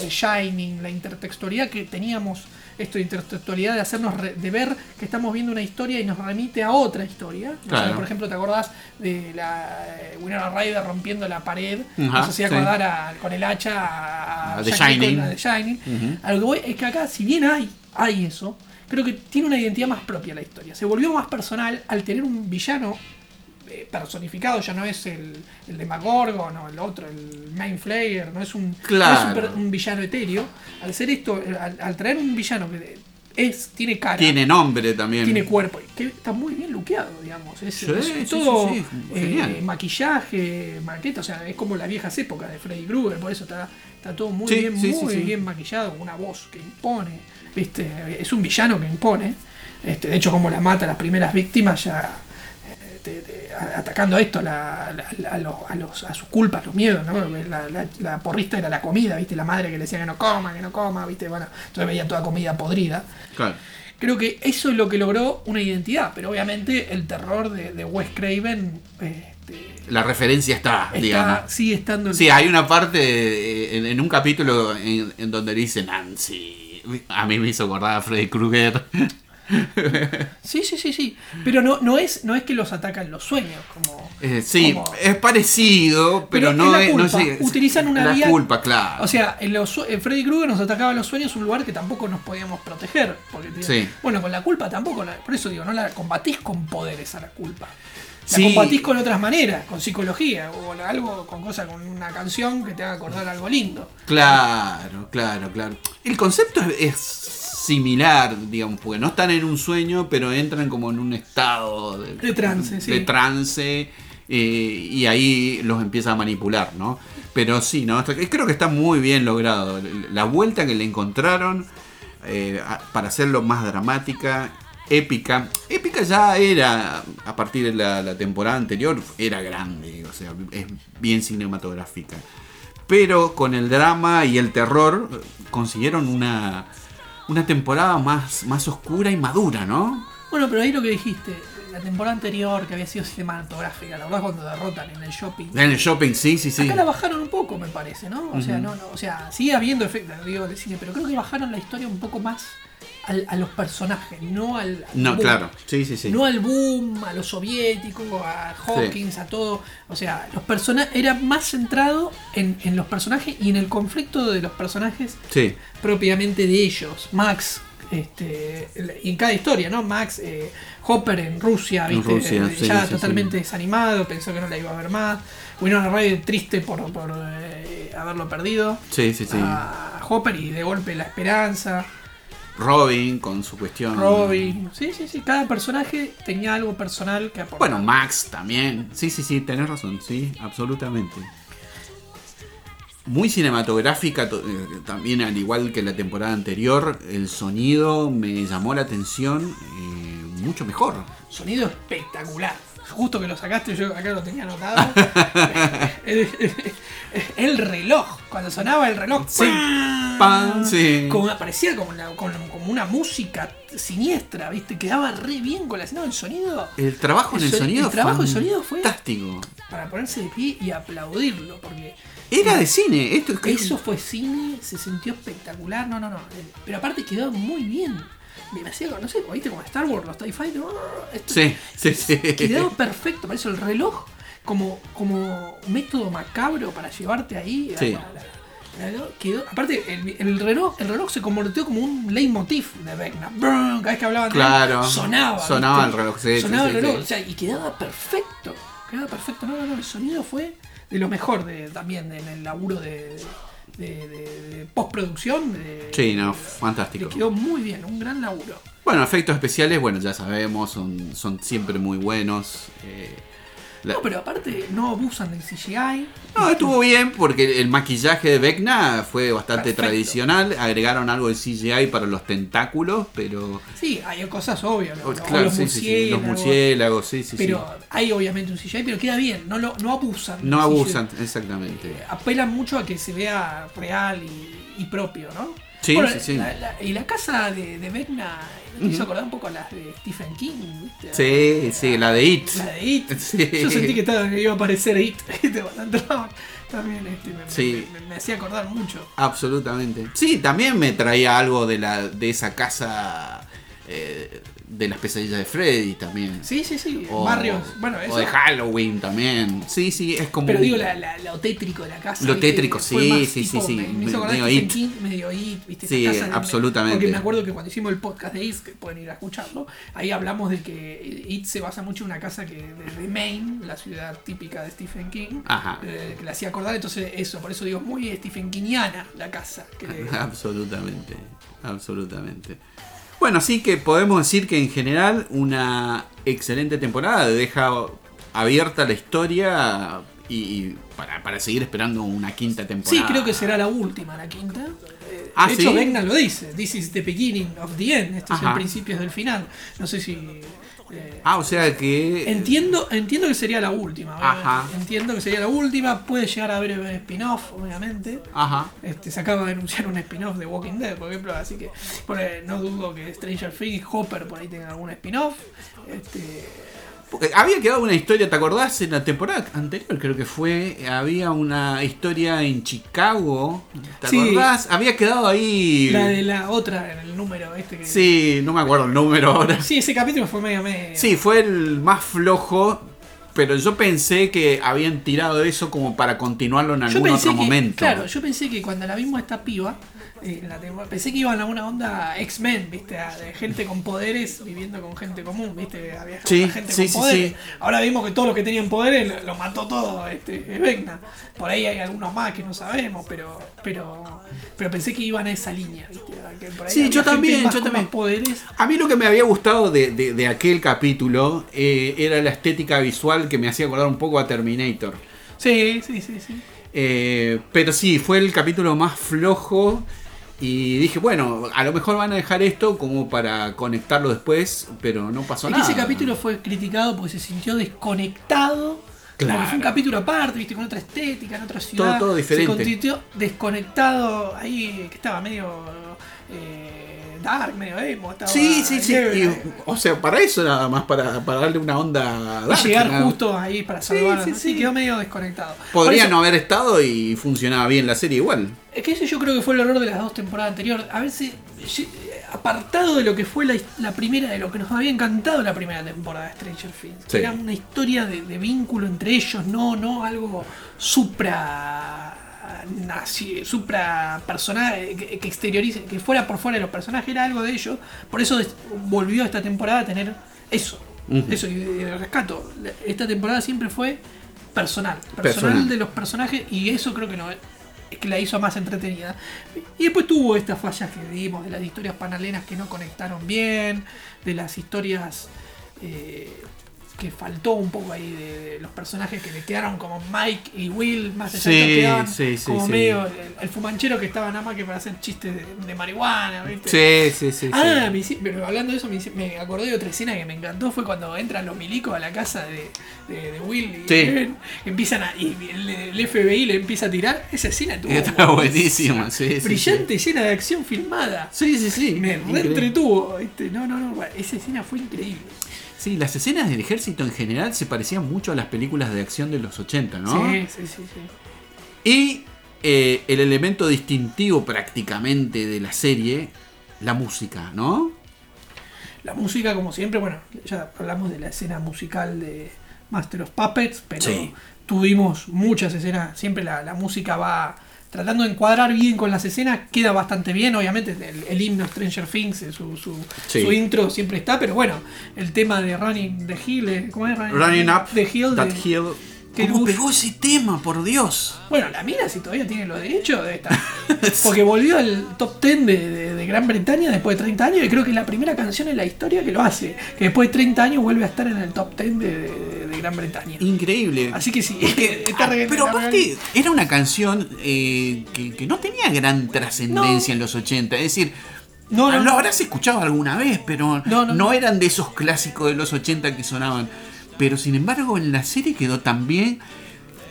de Shining, la intertextualidad que teníamos, esto de intertextualidad de hacernos, re- de ver que estamos viendo una historia y nos remite a otra historia. Por ejemplo, ¿te acordás de la eh, Winona Ryder rompiendo la pared? Ajá, nos hacía sí. acordar a- con el hacha a, A The Shining. A The Shining. Ujú. A lo que voy es que acá, si bien hay, hay eso, creo que tiene una identidad más propia la historia. Se volvió más personal al tener un villano personificado, ya no es el, el Demagorgon o el otro, el Main Flayer, no es un, no es un Claro. un, villano etéreo. Al ser esto, eh, al, al traer un villano que es, tiene cara, Tiene nombre también. tiene cuerpo, que está muy bien luqueado, digamos. Es, Sí, es sí, sí, todo sí, eh, maquillaje, maqueta, o sea, es como las viejas épocas de Freddy Krueger, por eso está, está todo muy bien, muy bien maquillado, con una voz que impone, ¿viste? Es un villano que impone. Este, de hecho, como la mata a las primeras víctimas, ya te- te- a- atacando esto, la- la- la- a, los, a, los- a sus culpas, los miedos, ¿no? La, porrista era la comida, ¿viste? La madre que le decía que no coma, que no coma, ¿viste? Bueno, entonces veía toda comida podrida. Claro. Creo que eso es lo que logró una identidad, pero obviamente el terror de, de Wes Craven este, La referencia está, digamos. está, sigue estando en Sí, hay una parte eh, en, en un capítulo en, en donde dice Nancy. A mí me hizo acordar a Freddy Krueger. Sí, sí, sí, sí. Pero no, no, es, no es que los atacan los sueños, como. Eh, sí, como- es parecido, pero, Pero no es la es. no es- Utilizan una la vía- culpa, claro. O sea, en los, en Freddy Krueger nos atacaba los sueños, un lugar que tampoco nos podíamos proteger. Porque, Sí. Bueno, con la culpa tampoco. por eso digo, no la combatís con poderes a la culpa. La Sí. combatís con otras maneras, con psicología, o algo, con cosas, con una canción que te haga acordar algo lindo. Claro, claro, claro. El concepto es, es similar, digamos, porque no están en un sueño, pero entran como en un estado de, De trance, sí. de trance, eh, y ahí los empieza a manipular, ¿no? Pero sí, ¿no? Creo que está muy bien logrado. La vuelta que le encontraron eh, para hacerlo más dramática, épica. Épica ya era, a partir de la, la temporada anterior, era grande, o sea, es bien cinematográfica. Pero con el drama y el terror consiguieron una, una temporada más, más oscura y madura, ¿no? Bueno, pero ahí lo que dijiste, la temporada anterior que había sido cinematográfica, la verdad cuando derrotan en el shopping. En el shopping, sí, sí, sí. Acá la bajaron un poco, me parece, ¿no? O sea, no, no, o sea, sigue habiendo efectos, digo, de cine, pero creo que bajaron la historia un poco más al- a los personajes, no al, al No, boom. claro, sí, sí, sí. No al boom, a los soviéticos, a Hawkins, a todo. O sea, los personajes era más centrado en, en los personajes y en el conflicto de los personajes Sí, propiamente de ellos. Max, este, en cada historia, ¿no? Max, eh, Hopper en Rusia, En ¿viste? Rusia, Eh, sí, ya totalmente desanimado, pensó que no la iba a ver más. Winona Ryder triste por, por eh, haberlo perdido. sí, sí, sí. A Hopper y de golpe la esperanza. Robin con su cuestión. Robin. Sí, sí, sí. Cada personaje tenía algo personal que aportar. Bueno, Max también. Sí, sí, sí, tenés razón, sí, absolutamente. Muy cinematográfica, to- eh, también al igual que la temporada anterior, el sonido me llamó la atención eh, mucho mejor. Sonido espectacular. Justo que lo sacaste, yo acá lo tenía anotado. el, el reloj, cuando sonaba el reloj, Sí. ¡pam! Sí. Como aparecía como, una- como una música siniestra, ¿viste? Quedaba re bien con la no, el sonido. El trabajo en El el so- sonido el trabajo del sonido fue- fantástico. Para ponerse de pie y aplaudirlo, porque Era de cine, esto es que eso fue cine, se sintió espectacular. No, no, no. eh, Pero aparte quedó muy bien. Me hacía, no sé, ¿viste? Como Star Wars, los TIE Fighters. ¡ah! esto- Sí, sí, sí. Quedó perfecto, para eso el reloj como, como método macabro para llevarte ahí. Sí. la- la- la- quedó, aparte, el, el reloj, el reloj se convirtió como un leitmotiv de Vecna. Cada vez que hablaban de él, sonaba. Sonaba ¿viste? el reloj, sí, sí, Sonaba sí, el reloj, sí. o sea, y quedaba perfecto. Quedaba perfecto. No, no, no, el sonido fue de lo mejor de, también en el laburo de, de- de- de postproducción. de- Sí, no, le fantástico. quedó muy bien, un gran laburo. Bueno, efectos especiales, bueno, ya sabemos, son, son siempre muy buenos. eh, la- No, pero aparte no abusan del CGI. No, estuvo bien porque el maquillaje de Vecna fue bastante Perfecto. tradicional. Agregaron algo de CGI para los tentáculos, pero. Sí, hay cosas obvias, claro, los, sí, sí, sí, los murciélagos, murciélagos, sí, sí, Pero hay obviamente un CGI, pero queda bien, no, lo, no abusan. No CGI. abusan, exactamente. Eh, Apelan mucho a que se vea real y, y propio, ¿no? Sí, Bueno, sí, sí. la- la- y la casa de, de Vecna me hizo acordar un poco a las de Stephen King, ¿viste? Sí, sí, la de It. La de It. Sí. Yo sentí que, estaba, iba a aparecer It. también este, me, Sí. me- me- me hacía acordar mucho. Absolutamente. Sí, también me traía algo de la de esa casa eh, de las pesadillas de Freddy también. Sí, sí, sí. O, Barrios. Bueno, eso. o de Halloween también. Sí, sí, es como. Pero digo, la, la- lo tétrico de la casa. Lo tétrico, sí, sí, sí, tipo, sí. Me, me hizo acordar Medio Stephen It. King, medio It, ¿viste? Esa Sí, de- absolutamente. Porque me acuerdo que cuando hicimos el podcast de It, que pueden ir a escucharlo, ahí hablamos de que It se basa mucho en una casa que de, Maine, la ciudad típica de Stephen King, Ajá. eh, que le hacía acordar. Entonces, eso, por eso digo, muy Stephen Kingiana la casa. que Absolutamente, absolutamente. Bueno, así que podemos decir que en general una excelente temporada deja abierta la historia y, y para, para seguir esperando una quinta Sí, temporada. creo que será la última, la quinta. Eh, Ah, de hecho, ¿sí? Vecna lo dice. This is the beginning of the end. Este es Ajá. el principio del final. No sé si. Eh, Ah, o sea que... Entiendo, entiendo que sería la última. Ajá. Entiendo que sería la última. Puede llegar a haber un spin-off, obviamente. Ajá. Este, se acaba de anunciar un spin-off de Walking Dead, por ejemplo. Así que ahí, no dudo que Stranger Things, Hopper por ahí tengan algún spin-off. Este, Porque había quedado una historia, ¿te acordás? En la temporada anterior creo que fue, había una historia en Chicago, ¿te Sí. acordás? Había quedado ahí... la de la otra en el número este que. Sí, no me acuerdo el número ahora. Sí, ese capítulo fue medio medio. Sí, fue el más flojo, pero yo pensé que habían tirado eso como para continuarlo en algún otro que, momento. claro, yo pensé que cuando la vimos a esta piba, en la temporada- pensé que iban a una onda X-Men, ¿viste? A- De gente con poderes viviendo con gente común, ¿viste? Había Sí, gente sí, con sí, poderes. Ahora vimos que todos los que tenían poderes lo, lo mató todo este Vecna. Por ahí hay algunos más que no sabemos, pero pero pero pensé que iban a esa línea, ¿viste? Que por ahí Sí, yo también, yo también. poderes. A mí lo que me había gustado de, de- de aquel capítulo eh, era la estética visual que me hacía acordar un poco a Terminator. Sí, sí, sí, sí. Eh, pero sí, fue el capítulo más flojo. Y dije, bueno, a lo mejor van a dejar esto como para conectarlo después, pero no pasó Es que nada. ese capítulo fue criticado porque se sintió desconectado. Claro. Porque fue un capítulo aparte, viste, con otra estética, en otra ciudad. todo diferente. Se sintió desconectado ahí, que estaba medio eh, dark, medio emo. Estaba, Sí, sí, sí. eh, y, o sea, para eso nada más, para, para darle una onda. y dark, llegar nada. justo ahí para salvar. sí, Sí, sí. quedó medio desconectado. Podría eso- no haber estado y funcionaba bien la serie igual. Es que ese yo creo que fue el error de las dos temporadas anteriores. A veces, apartado de lo que fue la, la primera, de lo que nos había encantado la primera temporada de Stranger Things. Era una historia de, de vínculo entre ellos, no, no algo supra. Nazi- supra personaje que, que exteriorice, que fuera por fuera de los personajes, era algo de ellos. Por eso volvió esta temporada a tener eso. Eso, y rescato. Esta temporada siempre fue personal. Personal, Personal. de los personajes y eso creo que no es que la hizo más entretenida. Y después tuvo estas fallas que vimos de las historias paralelas que no conectaron bien, de las historias eh, que faltó un poco ahí de, de los personajes que le quedaron como Mike y Will, más allá de Sí, que quedaban sí, sí, como medio el, el fumanchero que estaba nada más que para hacer chistes de, de marihuana, ¿viste? Sí, sí, sí. Ah, me pero hablando de eso, me, me acordé de otra escena que me encantó. Fue cuando entran los milicos a la casa de, de, de Will y ven, empiezan a, y el, el FBI le empieza a tirar. Esa escena estuvo Está buenísima, sí, Brillante, llena de acción filmada. Sí, sí, sí. Me reentretuvo. ¿viste? No, no, no. Esa escena fue increíble. Sí, las escenas del ejército en general se parecían mucho a las películas de acción de los 80, ¿no? Sí, sí, sí, sí. Y eh, el elemento distintivo prácticamente de la serie, la música, ¿no? La música, como siempre, bueno, ya hablamos de la escena musical de Master of Puppets, pero Sí. tuvimos muchas escenas. Siempre la, la música va tratando de encuadrar bien con las escenas, queda bastante bien. Obviamente, el, el himno Stranger Things, eh, su, su, Sí. su intro siempre está, pero bueno, el tema de Running the Hill, eh, ¿cómo es? Running Up the Hill. That de- Hill. Que ¿Cómo pegó ese tema, por Dios? Bueno, la mina, si todavía tiene los derechos, debe estar. Porque volvió al top 10 de, de- de Gran Bretaña después de 30 años y creo que es la primera canción en la historia que lo hace. Que después de 30 años vuelve a estar en el top 10 de, de- de Gran Bretaña. Increíble. Así que sí, Porque, está ah, re- pero está aparte, era una canción eh, que, que no tenía gran trascendencia en los 80. Es decir, No, no, lo habrás escuchado alguna vez, pero no, no. eran de esos clásicos de los 80 que sonaban. Pero sin embargo, en la serie quedó tan bien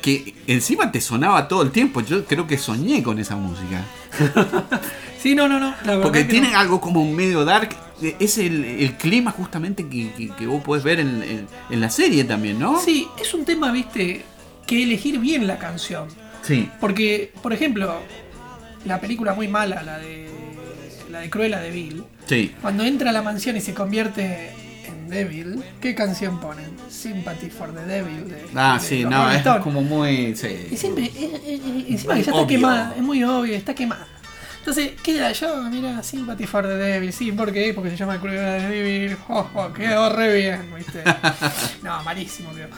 que encima te sonaba todo el tiempo. Yo creo que soñé con esa música. Sí, no, no, no. La verdad Porque que tiene no. algo como medio dark. Es el, el clima justamente que, que- que vos podés ver en, en- en la serie también, ¿no? Sí, es un tema, viste, que elegir bien la canción. Sí. Porque, por ejemplo, la película muy mala, la de la de Cruella de Vil, Sí. cuando entra a la mansión y se convierte Devil, ¿qué canción ponen? Sympathy for the Devil. de- Ah, de sí, los no, es como muy. Y Sí. siempre, eh, eh, eh, encima que ya está quemada, es muy obvio, está quemada. Entonces, queda yo, mira, Sympathy for the Devil, sí, ¿por qué? Porque se llama Cruella de Devil, oh, oh, quedó re bien, ¿viste? no, malísimo, creo.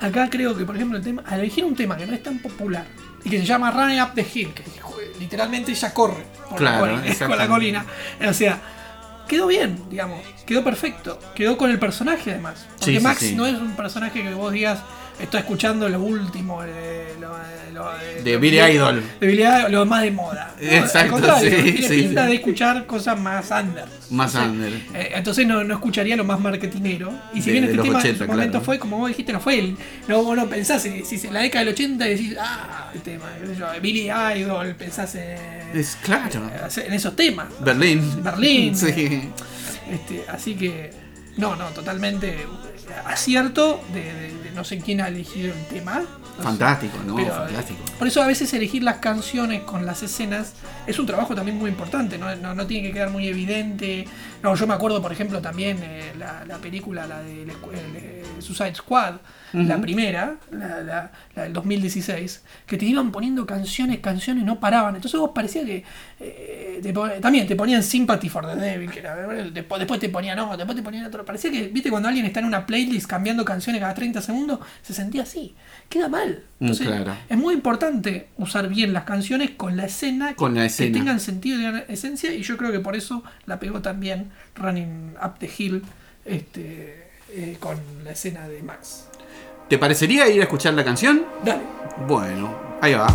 Acá creo que, por ejemplo, el tema, al elegir un tema que no es tan popular y que se llama Running Up the Hill, que literalmente ella corre por Claro, la, colina, con la colina, o sea, quedó bien, digamos, quedó perfecto, quedó con el personaje además. Porque Sí, sí, Max sí. no es un personaje que vos digas, estoy escuchando lo último, eh, lo, lo- De lo- Billy Idol. De Billy Idol, lo más de moda. ¿no? Exacto, Al sí, tiene sí, pinta sí. de escuchar cosas más under. Más Entonces, under. eh, entonces no, no escucharía lo más marketinero. Y si De- bien de este tema 80, en su momento fue, como vos dijiste, no fue el. No, vos no pensás en, si en la década del 80 y decís, ah, el tema, yo, Billy Idol, pensás en, Es claro. en esos temas. Berlín. Berlín. Sí. Este, así que, no, no, totalmente eh, acierto de, de- de no sé quién ha elegido el tema. No sé. Fantástico, ¿no? Pero, Fantástico. Por eso a veces elegir las canciones con las escenas es un trabajo también muy importante, no, no, no tiene que quedar muy evidente. No, yo me acuerdo, por ejemplo, también eh, la, la película, la de el escu- el, eh, Suicide Squad, la primera, la, la- la del 2016, que te iban poniendo canciones, canciones y no paraban. Entonces vos parecía que eh, te pon- también te ponían Sympathy for the Devil, que era, después, después te ponían no, después te ponían otro. Parecía que, viste, cuando alguien está en una playlist cambiando canciones cada 30 segundos, se sentía así. Queda mal. Mm, Entonces, claro. es muy importante usar bien las canciones con la escena, Con la que escena. tengan sentido y tengan esencia, y yo creo que por eso la pegó también Running Up the Hill este, eh, con la escena de Max. ¿Te parecería ir a escuchar la canción? Dale. Bueno, ahí va.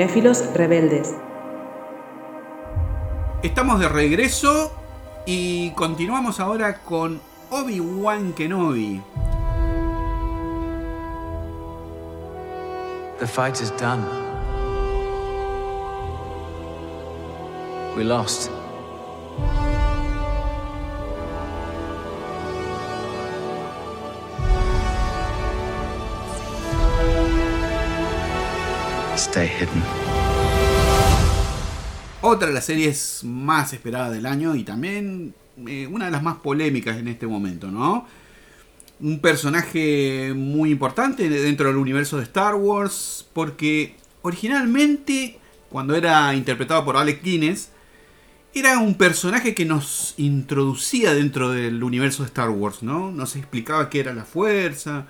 Cinéfilos Rebeldes. Estamos de regreso y continuamos ahora con Obi-Wan Kenobi. The fight is done. We lost. Otra de las series más esperadas del año y también eh, una de las más polémicas en este momento, ¿no? Un personaje muy importante dentro del universo de Star Wars porque originalmente cuando era interpretado por Alec Guinness era un personaje que nos introducía dentro del universo de Star Wars, ¿no? Nos explicaba qué era la fuerza,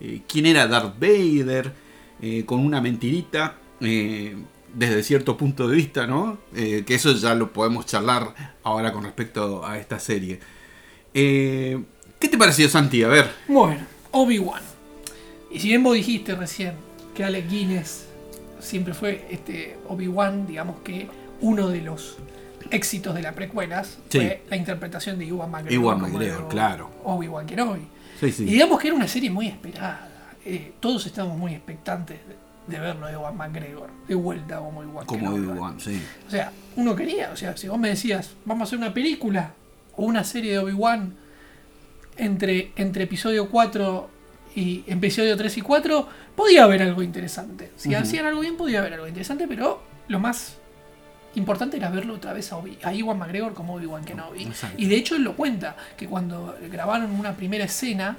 eh, quién era Darth Vader, eh, con una mentirita, eh, desde cierto punto de vista, ¿no? Eh, que eso ya lo podemos charlar ahora con respecto a esta serie. ¿Qué te pareció, Santi? A ver. Bueno, Obi-Wan. Y si bien vos dijiste recién que Alec Guinness siempre fue este Obi-Wan, digamos que uno de los éxitos de las precuelas Sí. fue la interpretación de Ewan McGregor. Claro. Obi-Wan Kenobi. Sí, sí. Y digamos que era una serie muy esperada. Eh, todos estábamos muy expectantes de, de verlo de Ewan McGregor de vuelta como Obi-Wan Como. Obi-Wan, sí. O sea, uno quería, o sea, si vos me decías, vamos a hacer una película o una serie de Obi-Wan entre, entre episodio 4 y episodio 3 y 4, podía haber algo interesante. Si hacían algo bien, podía haber algo interesante, pero lo más importante era verlo otra vez a, Obi- a Iwan McGregor como Obi-Wan Kenobi. Exacto. Y de hecho él lo cuenta, que cuando grabaron una primera escena,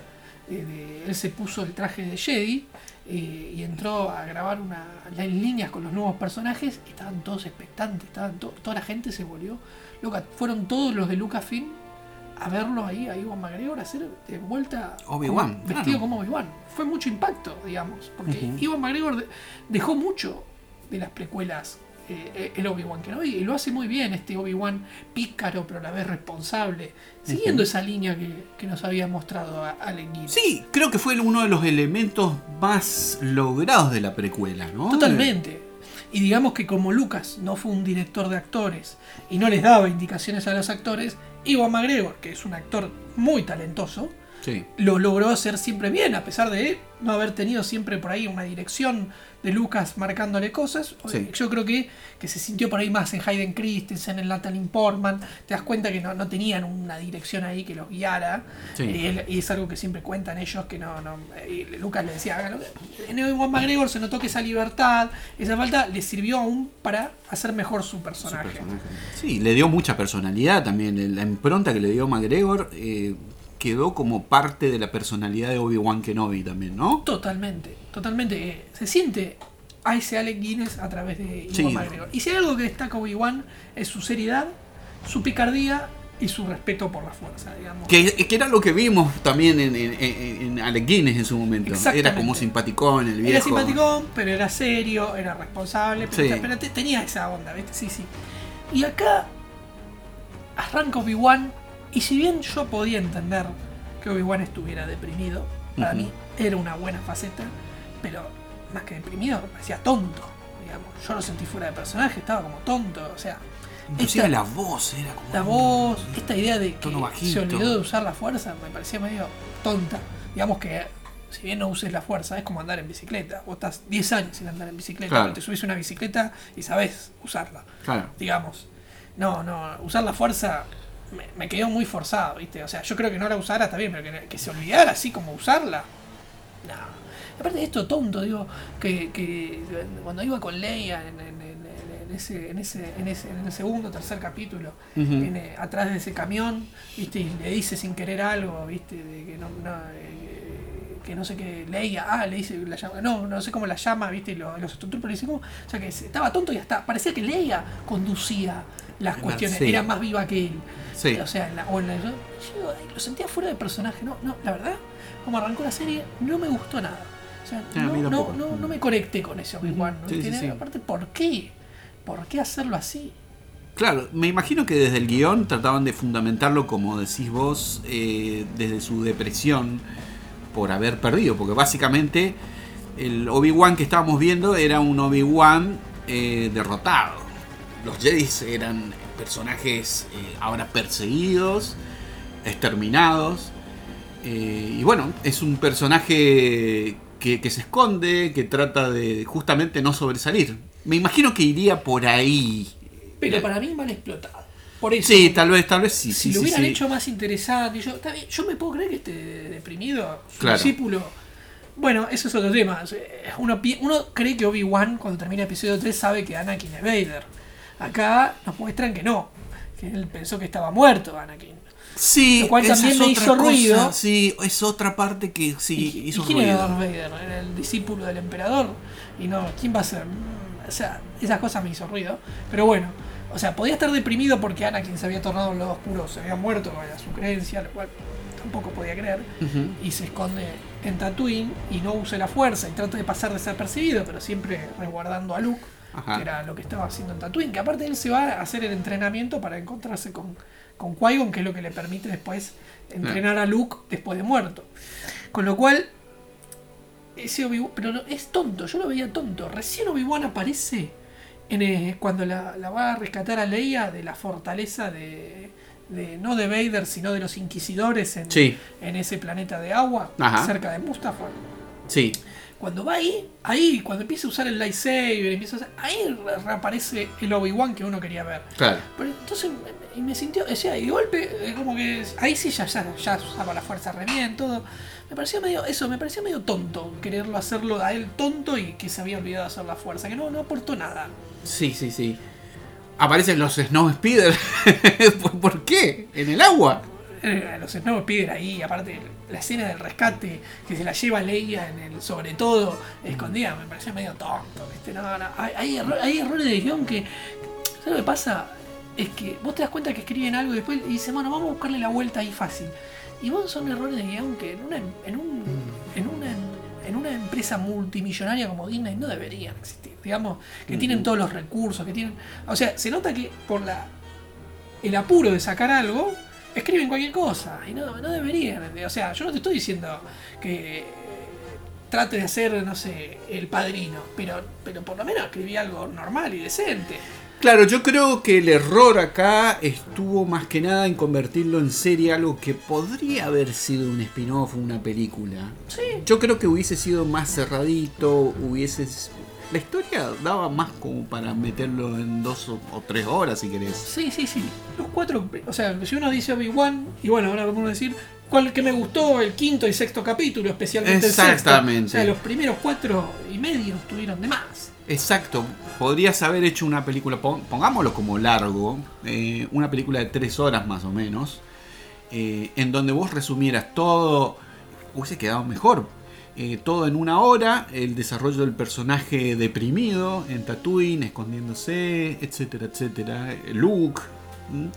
de- él se puso el traje de Jedi eh, y entró a grabar una, en líneas con los nuevos personajes y estaban todos expectantes, estaban to- toda la gente se volvió loca. Fueron todos los de Lucasfilm a verlo ahí, a Iwan McGregor, a hacer de vuelta Obi-Wan, vestido claro. como Obi-Wan. Fue mucho impacto, digamos, porque Ujú. Iwan McGregor de- dejó mucho de las precuelas eh, el Obi-Wan Kenobi y lo hace muy bien este Obi-Wan pícaro pero a la vez responsable, siguiendo esa línea que, que nos había mostrado Allen Guinness. Sí, creo que fue uno de los elementos más logrados de la precuela, ¿no? Totalmente. Y digamos que como Lucas no fue un director de actores y no les daba indicaciones a los actores, Iwan McGregor, que es un actor muy talentoso, Sí. lo logró hacer siempre bien, a pesar de no haber tenido siempre por ahí una dirección de Lucas marcándole cosas. Sí. Yo creo que, que se sintió por ahí más en Hayden Christensen, en Natalie Portman. Te das cuenta que no, no tenían una dirección ahí que los guiara. Sí. Y, él- y es algo que siempre cuentan ellos que no. no y Lucas le decía, hágalo. En Ewan McGregor se notó que esa libertad, esa falta, le sirvió aún para hacer mejor su personaje. Sí, le dio mucha personalidad también. La impronta que le dio McGregor eh, quedó como parte de la personalidad de Obi-Wan Kenobi también, ¿no? Totalmente, totalmente. eh, Se siente a ese Alec Guinness a través de Iwan Sí. McGregor. Y si hay algo que destaca Obi-Wan es su seriedad, su picardía y su respeto por la fuerza, digamos. Que, que era lo que vimos también en, en, en- en Alec Guinness en su momento. Era como simpaticón, el viejo. Era simpaticón, pero era serio, era responsable, pero, Sí. pero te- tenía esa onda, ¿viste? Sí, sí. Y acá arranca Obi-Wan, y si bien yo podía entender que Obi-Wan estuviera deprimido, para mí era una buena faceta, pero más que deprimido, me parecía tonto, digamos. Yo lo sentí fuera de personaje, estaba como tonto, o sea. Inclusive esta- la voz era como... la voz, esta idea de que bajito. se olvidó de usar la fuerza, me parecía medio tonta. Digamos que si bien no uses la fuerza, es como andar en bicicleta. Vos estás 10 años sin andar en bicicleta, Claro. pero te subís a una bicicleta y sabés usarla. Claro. Digamos. No, no, usar la fuerza me, me quedó muy forzado, ¿viste? O sea, yo creo que no la usara está bien, pero que, que se olvidara así como usarla. No. Aparte de esto tonto, digo, que, que cuando iba con Leia en, en- ese, en, ese, en, ese, en el segundo tercer capítulo, viene atrás de ese camión, ¿viste? Y le dice sin querer algo, ¿viste? De que no, no, eh, que no sé qué, Leia, ah, le dice, la llama, no, no sé cómo la llama, ¿viste? Y lo- los Stormtroopers le dicen, ¿cómo? O sea, que estaba tonto y hasta parecía que Leia conducía las cuestiones, sí. era más viva que él. Sí. O sea, en la, o en la- yo, yo lo sentía fuera de personaje, no, no, la verdad, como arrancó la serie, no me gustó nada. O sea, Ah, no, no, tampoco. no, no me conecté con ese Obi-Wan. sí. Aparte, ¿por qué? ¿Por qué hacerlo así? Claro, me imagino que desde el guion trataban de fundamentarlo, como decís vos, eh, desde su depresión por haber perdido, porque básicamente el Obi-Wan que estábamos viendo era un Obi-Wan eh, derrotado. Los Jedi eran personajes eh, ahora perseguidos, exterminados. Eh, y bueno, es un personaje que, que se esconde, que trata de justamente no sobresalir. Me imagino que iría por ahí. Pero para mí mal explotado. Por eso. Sí, tal vez, tal vez sí. si sí, lo hubieran sí. hecho más interesante, yo, bien, yo me puedo creer que esté deprimido, su Claro. discípulo. Bueno, eso es otro tema. Uno, uno cree que Obi-Wan, cuando termina el episodio 3, sabe que Anakin es Vader. Acá nos muestran que no, que él pensó que estaba muerto Anakin. Sí, Lo cual esa también es me otra hizo cosa, ruido. Sí, es otra parte que sí ¿Y, hizo y quién era ruido. Darth Vader? ¿Era el discípulo del emperador? Y no, ¿quién va a ser? O sea, esas cosas me hizo ruido. Pero bueno, o sea, podía estar deprimido porque Anakin se había tornado en lado oscuro, se había muerto, era su creencia, lo cual tampoco podía creer. Y se esconde en Tatooine y no usa la fuerza y trata de pasar desapercibido, pero siempre resguardando a Luke, Ajá. que era lo que estaba haciendo en Tatooine. Que aparte él se va a hacer el entrenamiento para encontrarse con, con Qui-Gon, que es lo que le permite después entrenar a Luke después de muerto. Con lo cual, ese Obi-Wan, pero no, es tonto, yo lo veía tonto. Recién Obi-Wan aparece en, eh, cuando la, la va a rescatar a Leia de la fortaleza de, de- no de Vader, sino de los inquisidores en, Sí. en ese planeta de agua, Ajá. cerca de Mustafar. Sí. Cuando va ahí, ahí, cuando empieza a usar el lightsaber, empieza a usar- ahí re- reaparece el Obi-Wan que uno quería ver. Claro. Pero entonces me- y me sintió, o sea, y de golpe, eh, como que ahí sí ya, ya, ya usaba la fuerza re bien, todo. Me pareció medio, eso, me pareció medio tonto quererlo hacerlo a él tonto y que se había olvidado de hacer la fuerza, que no, no aportó nada. Sí, sí, sí. Aparecen los Snow Speeder. ¿Por, por qué? ¿En el agua? Eh, los Snow Speeder ahí, aparte la escena del rescate, que se la lleva Leia en el sobre todo, escondida, me pareció medio tonto, ¿viste? No, no, hay, hay erro- hay errores de guion que. ¿Sabes lo que pasa? Es que vos te das cuenta que escriben algo y después y dicen, bueno, vamos a buscarle la vuelta ahí fácil. Y vos son errores de guion que en una, en un, en una, en una empresa multimillonaria como Disney no deberían existir. Digamos, que tienen todos los recursos, que tienen. O sea, se nota que por la el apuro de sacar algo, escriben cualquier cosa. Y no, no deberían. O sea, yo no te estoy diciendo que eh, trate de hacer, no sé, el padrino, pero, pero por lo menos escribí algo normal y decente. Claro, yo creo que el error acá estuvo más que nada en convertirlo en serie, algo que podría haber sido un spin-off, una película. Sí. Yo creo que hubiese sido más cerradito, hubiese... La historia daba más como para meterlo en dos o, o tres horas, si querés. Sí, sí, sí. Los cuatro, o sea, si uno dice Obi-Wan, y bueno, ahora vamos a decir cuál que me gustó el quinto y sexto capítulo, especialmente el sexto. Exactamente. O sea, los primeros cuatro y medio estuvieron de más. Exacto, podrías haber hecho una película, pon- pongámoslo como largo, eh, una película de tres horas más o menos, eh, en donde vos resumieras todo, hubiese quedado mejor. Eh, todo en una hora, el desarrollo del personaje deprimido en Tatooine, escondiéndose, etcétera, etcétera, Luke, ¿m?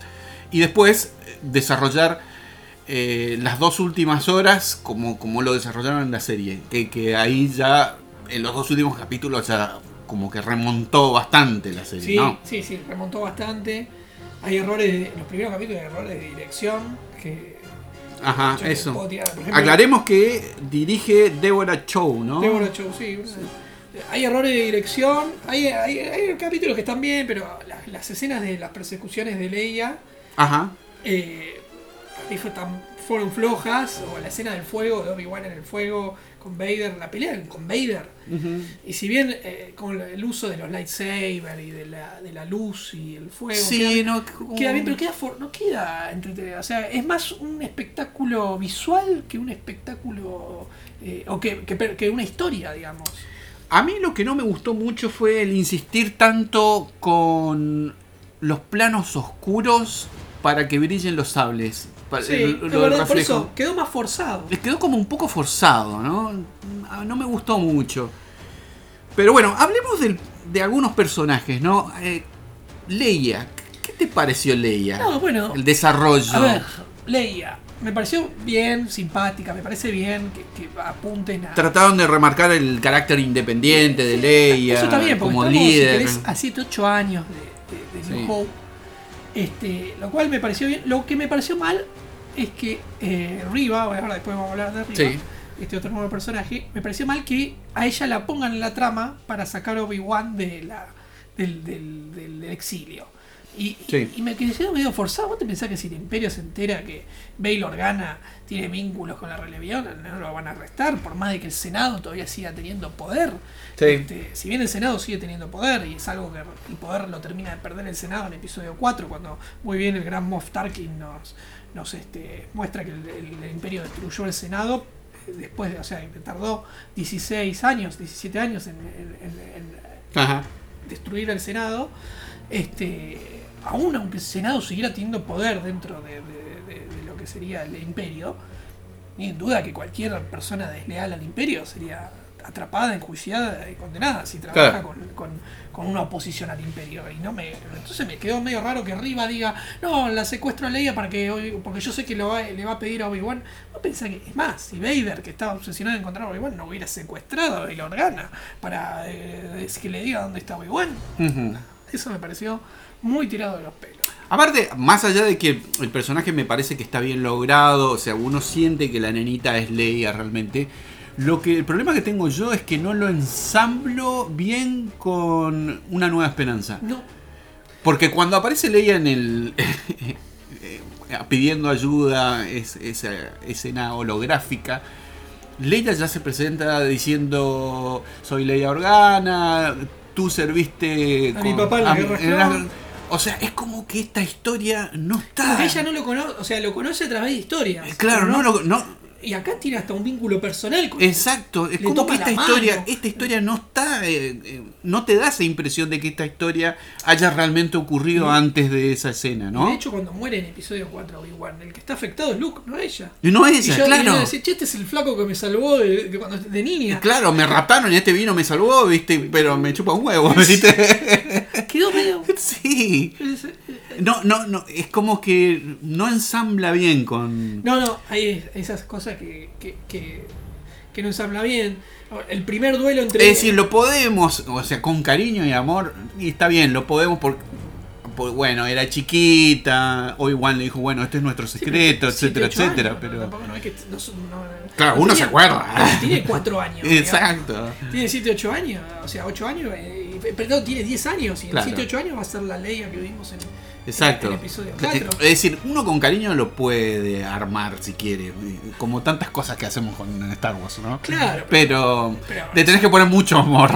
y después eh, desarrollar eh, las dos últimas horas como, como lo desarrollaron en la serie, que, que ahí ya en los dos últimos capítulos ya como que remontó bastante la serie, Sí, ¿no? sí, sí, remontó bastante. Hay errores, de- en los primeros capítulos hay errores de dirección que... Ajá, eso. ejemplo, Aclaremos que dirige Deborah Chow, ¿no? Deborah Chow, sí. Hay errores de dirección, hay, hay, hay capítulos que están bien, pero las, las escenas de las persecuciones de Leia Ajá. eh, fueron flojas, o la escena del fuego, de Obi-Wan en el fuego, con Vader, la pelea con Vader. Y si bien eh, con el uso de los lightsabers y de la, de la luz y el fuego, Sí, queda, no, queda bien, pero queda for- no queda entretenido. O sea, es más un espectáculo visual que un espectáculo, eh, o que, que, que una historia, digamos. A mí lo que no me gustó mucho fue el insistir tanto con los planos oscuros para que brillen los sables. Sí, lo- del verdad, por eso quedó más forzado. Les quedó como un poco forzado, ¿no? Ah, No me gustó mucho. Pero bueno, hablemos del- de algunos personajes, ¿no? Eh, Leia, ¿qué te pareció Leia? No, bueno, El desarrollo. A ver, Leia, me pareció bien, simpática, me parece bien que, que apunten a... Trataron de remarcar el carácter independiente de Leia Eso está bien, porque como estamos, si líder. querés, a 7, 8 años de, de- de New Sí. Hope. Este, lo cual me pareció bien. Lo que me pareció mal es que eh, Riva, ahora después vamos a hablar de Riva, Sí. este otro nuevo personaje, me pareció mal que a ella la pongan en la trama para sacar a Obi-Wan de la, del, del- del- del exilio. Y, Sí. y me quedé medio forzado. ¿Vos te pensás que si el Imperio se entera que Bail Organa tiene vínculos con la rebelión, no lo van a arrestar? Por más de que el Senado todavía siga teniendo poder. Sí. Este, si bien el Senado sigue teniendo poder, y es algo que el poder lo termina de perder el Senado en episodio 4, cuando muy bien el gran Moff Tarkin nos, nos este, muestra que el, el- el Imperio destruyó el Senado. eh, Después, de- o sea, tardó 16 años, 17 años en- en- en- en Ajá. destruir al Senado, este, aún aunque el Senado siguiera teniendo poder dentro de, de- de- de lo que sería el imperio, ni en duda que cualquier persona desleal al imperio sería atrapada, enjuiciada y condenada si trabaja Claro. con, con- con una oposición al imperio. Y no me, entonces me quedó medio raro que Riva diga, no, la secuestro a Leia para que porque yo sé que lo va- le va a pedir a Obi-Wan. No pensé que, es más, si Vader, que estaba obsesionado en encontrar a Obi-Wan, no hubiera secuestrado a la organa para eh, que le diga dónde está Obi-Wan. Eso me pareció muy tirado de los pelos. Aparte, más allá de que el personaje me parece que está bien logrado, o sea, uno siente que la nenita es Leia realmente. Lo que el problema que tengo yo es que no lo ensamblo bien con una nueva esperanza. No, Porque cuando aparece Leia en el eh, pidiendo ayuda, es, esa escena holográfica, Leia ya se presenta diciendo soy Leia Organa, tú serviste A mi papá en la Guerra en la-. O sea, es como que esta historia no está. Porque ella no lo conoce, o sea, lo conoce a través de historias. Eh, Claro, no, lo- no, Y acá tiene hasta un vínculo personal con Exacto, es como que esta historia, mano. esta historia no está, eh, eh, no te da esa impresión de que esta historia haya realmente ocurrido antes de esa escena, ¿no? De hecho, cuando muere en episodio 4 Obi-Wan, el que está afectado es Luke, no ella. Y no Y ella, yo, y claro. yo decía, che, este es el flaco que me salvó de, de cuando de niña. Claro, me raptaron y este vino me salvó, viste, pero me chupa un huevo, ¿viste? Quedó medio. Sí. No, no, no, es como que no ensambla bien con. No, no, hay esas cosas que, que, que, que no ensambla bien. El primer duelo entre. Es decir, lo podemos, o sea, con cariño y amor, y está bien, lo podemos porque. Bueno, era chiquita, o igual le dijo, bueno, este es nuestro secreto, Siete, etcétera, etcétera, años, pero... tampoco no es que no no- Claro, no uno tenía- se acuerda. Tiene 4 años. digamos. Exacto. Tiene 7, 8 años, o sea, 8 años, eh, perdón, tiene 10 años y en Claro. 7, 8 años va a ser la ley que vimos en, Exacto. en el episodio 4. Es decir, uno con cariño lo puede armar si quiere, como tantas cosas que hacemos con Star Wars, ¿no? Claro, Pero pero- le tenés que poner mucho amor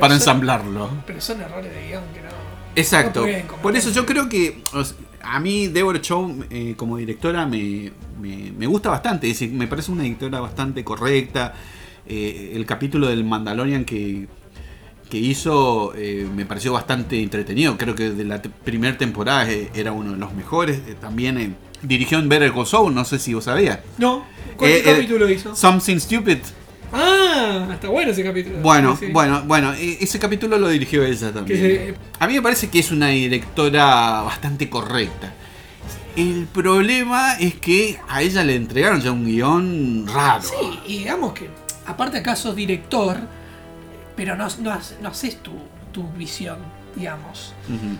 para son- ensamblarlo. Pero son errores de guion que no. Exacto. no. Por eso yo creo que o sea, a mí Deborah Chow eh, como directora me, me- me gusta bastante. Es decir, me parece una directora bastante correcta. Eh, el capítulo del Mandalorian que, que hizo eh, me pareció bastante entretenido. Creo que de la te- primera temporada eh, era uno de los mejores. Eh, también dirigió en Better Call Saul, no sé si vos sabías. No, ¿cuál capítulo hizo? Something Stupid. Ah, está bueno ese capítulo. Bueno, Sí, bueno, bueno, e- ese capítulo lo dirigió ella también. se- A mí me parece que es una directora bastante correcta. El problema es que a ella le entregaron ya un guion raro. Sí, y digamos que, aparte acá sos director, pero no, no, haces- no haces tu, tu visión, digamos.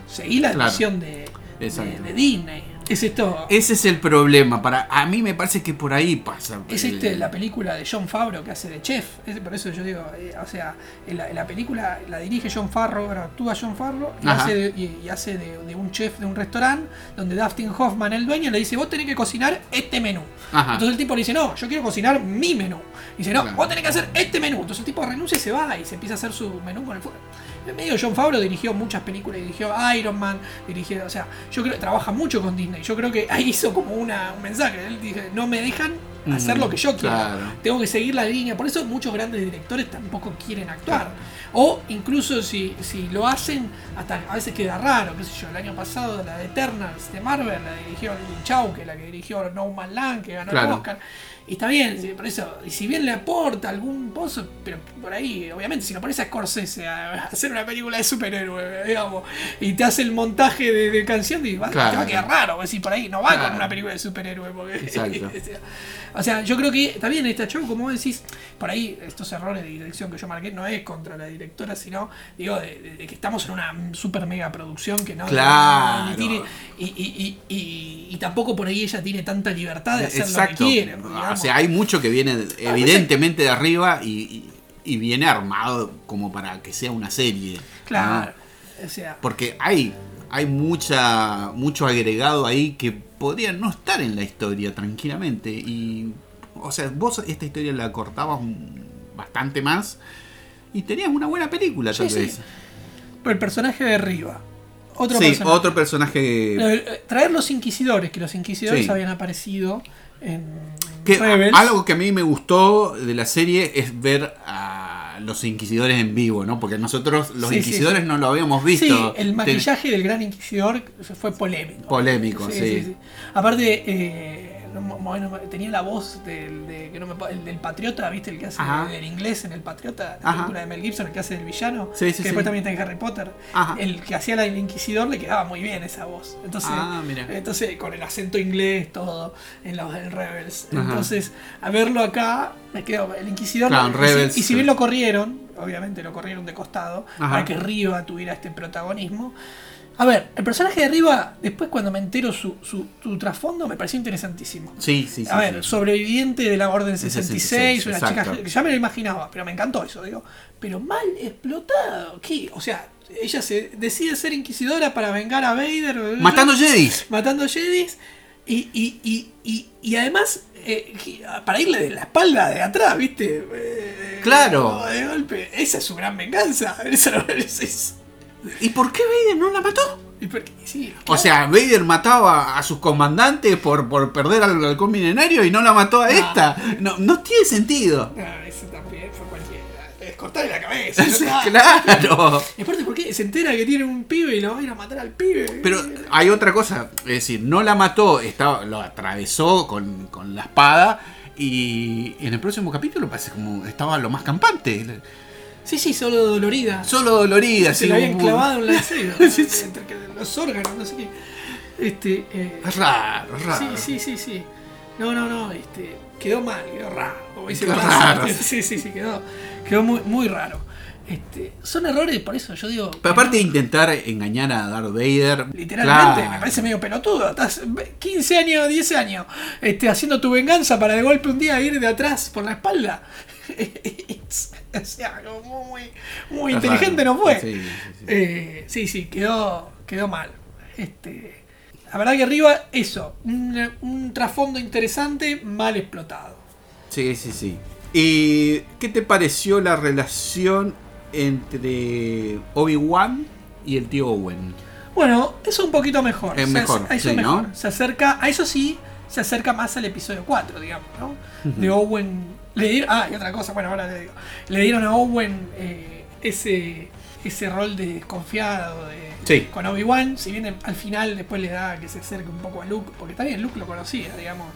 Seguí la Claro. visión de, de, de Disney. Es esto. Ese es el problema. Para, a mí me parece que por ahí pasa. Es Eh, este la película de John Favreau que hace de chef. Es por eso yo digo, eh, o sea, en la, en la película la dirige John Favreau, bueno, actúa John Favreau y Ajá. hace, de, y- y hace de, de un chef de un restaurante donde Dustin Hoffman, el dueño, le dice, vos tenés que cocinar este menú. Ajá. Entonces el tipo le dice, no, yo quiero cocinar mi menú. Y dice, no, Claro. vos tenés que hacer este menú. Entonces el tipo renuncia y se va y se empieza a hacer su menú con el fuego. En medio John Favreau dirigió muchas películas, dirigió Iron Man, dirigió, o sea, yo creo que trabaja mucho con Disney. Yo creo que ahí hizo como una, un mensaje. Él dice, no me dejan hacer lo que yo quiero. claro. Tengo que seguir la línea. Por eso muchos grandes directores tampoco quieren actuar. O incluso si, si lo hacen, hasta a veces queda raro, qué sé yo. El año pasado la de Eternals de Marvel la dirigió Lin Chau, que la que dirigió No Man Land, que ganó el Claro. Oscar. Y está bien, por eso, y si bien le aporta algún pozo, pero por ahí, obviamente, si lo pones a Scorsese a hacer una película de superhéroe, digamos, y te hace el montaje de, de canción, y va, te va a quedar raro, si por ahí no va Claro. con una película de superhéroe, porque Exacto. o sea, yo creo que también esta show, como vos decís, por ahí estos errores de dirección que yo marqué no es contra la directora, sino digo de, de- de que estamos en una super mega producción que no, Claro. tiene- y, y- y- y- y tampoco por ahí ella tiene tanta libertad de hacer Exacto. lo que quiere. O sea, hay mucho que viene evidentemente de arriba y, y- y viene armado como para que sea una serie. Claro. ¿no? O sea, Porque hay, hay mucha, mucho agregado ahí que podría no estar en la historia tranquilamente. Y, o sea, vos esta historia la cortabas bastante más y tenías una buena película, tal Sí, sí. vez. el personaje de Riva. Otro sí, personaje. otro personaje. Eh, Traer los inquisidores, que los inquisidores Sí. habían aparecido en Que Rebels. algo que a mí me gustó de la serie es ver a los inquisidores en vivo, ¿no? Porque nosotros los Sí, sí, inquisidores sí. no lo habíamos Sí, visto. el Te- maquillaje del gran inquisidor fue polémico. Polémico, sí. Aparte, eh, no, mo- bueno, tenía la voz del, de- que no me pa- el del patriota, ¿viste? El que hace el inglés en el patriota, la película de Mel Gibson, el que hace del villano. Sí, sí, que después también está en Harry Potter. Ajá. El que hacía la del inquisidor le quedaba muy bien esa voz. Entonces, Ah, mira. entonces con el acento inglés, todo, en los en Rebels. Ajá. Entonces, a verlo acá, me quedo. El inquisidor. Claro, en y si- Rebels, y si bien lo corrieron, obviamente lo corrieron de costado, Ajá. para que Riva tuviera este protagonismo. A ver, el personaje de Riva, después cuando me entero su, su, su trasfondo, me pareció interesantísimo. Sí, sí, sí. a ver, sí. sobreviviente de la Orden El 66, 66, una exacto. chica que ya me lo imaginaba, pero me encantó eso, digo. Pero mal explotado, ¿qué? O sea, ella se decide ser inquisidora para vengar a Vader. Matando Jedis. Matando Jedis. Y, y, y, y, y además, eh, para irle de la espalda de atrás, ¿viste? Eh, Claro. De golpe. Esa es su gran venganza. Esa no- es- es- ¿Y por qué Vader no la mató? y porque- sí, O sea, Vader mataba a sus comandantes por, por perder al halcón milenario y no la mató a esta. No, no tiene sentido. Ah, eso también fue cualquiera. Es cortarle la cabeza. Sí, ¿no? claro. Y aparte, ¿por qué? Se entera que tiene un pibe y lo va a ir a matar al pibe. Pero hay otra cosa, es decir, no la mató, estaba, lo atravesó con, con la espada y en el próximo capítulo parece como estaba lo más campante. Sí, sí, solo dolorida. Solo dolorida, se así le habían como- clavado en la. Sí, sí. Entre los órganos, no sé qué. Este. eh, Es raro, es raro. Sí, sí, sí, sí. No, no, no, este. Quedó mal, quedó raro. como dice Quedó raro. Sí, sí, sí, quedó, quedó muy, muy raro. Este, son errores, por eso yo digo. Pero aparte de intentar engañar a Darth Vader. Literalmente, claro. me parece medio pelotudo. Estás 15 años, 10 años, este, haciendo tu venganza para de golpe un día ir de atrás por la espalda. o sea, como muy, muy inteligente no fue. Sí, sí, sí. Eh, sí, sí, quedó, quedó mal. Este, la verdad que arriba, eso, un, un trasfondo interesante, mal explotado. Sí, sí, sí. ¿Y qué te pareció la relación entre Obi-Wan y el tío Owen? Bueno, eso un poquito mejor. Es mejor, a eso sí, mejor. ¿no? Se acerca, a eso sí, se acerca más al episodio 4, digamos, ¿no? De Owen. Le dieron, ah, y otra cosa, bueno, ahora le digo. Le dieron a Owen eh, ese, ese rol de desconfiado de, Sí. con Obi-Wan. Si bien al final después le da que se acerque un poco a Luke, porque también Luke lo conocía, digamos,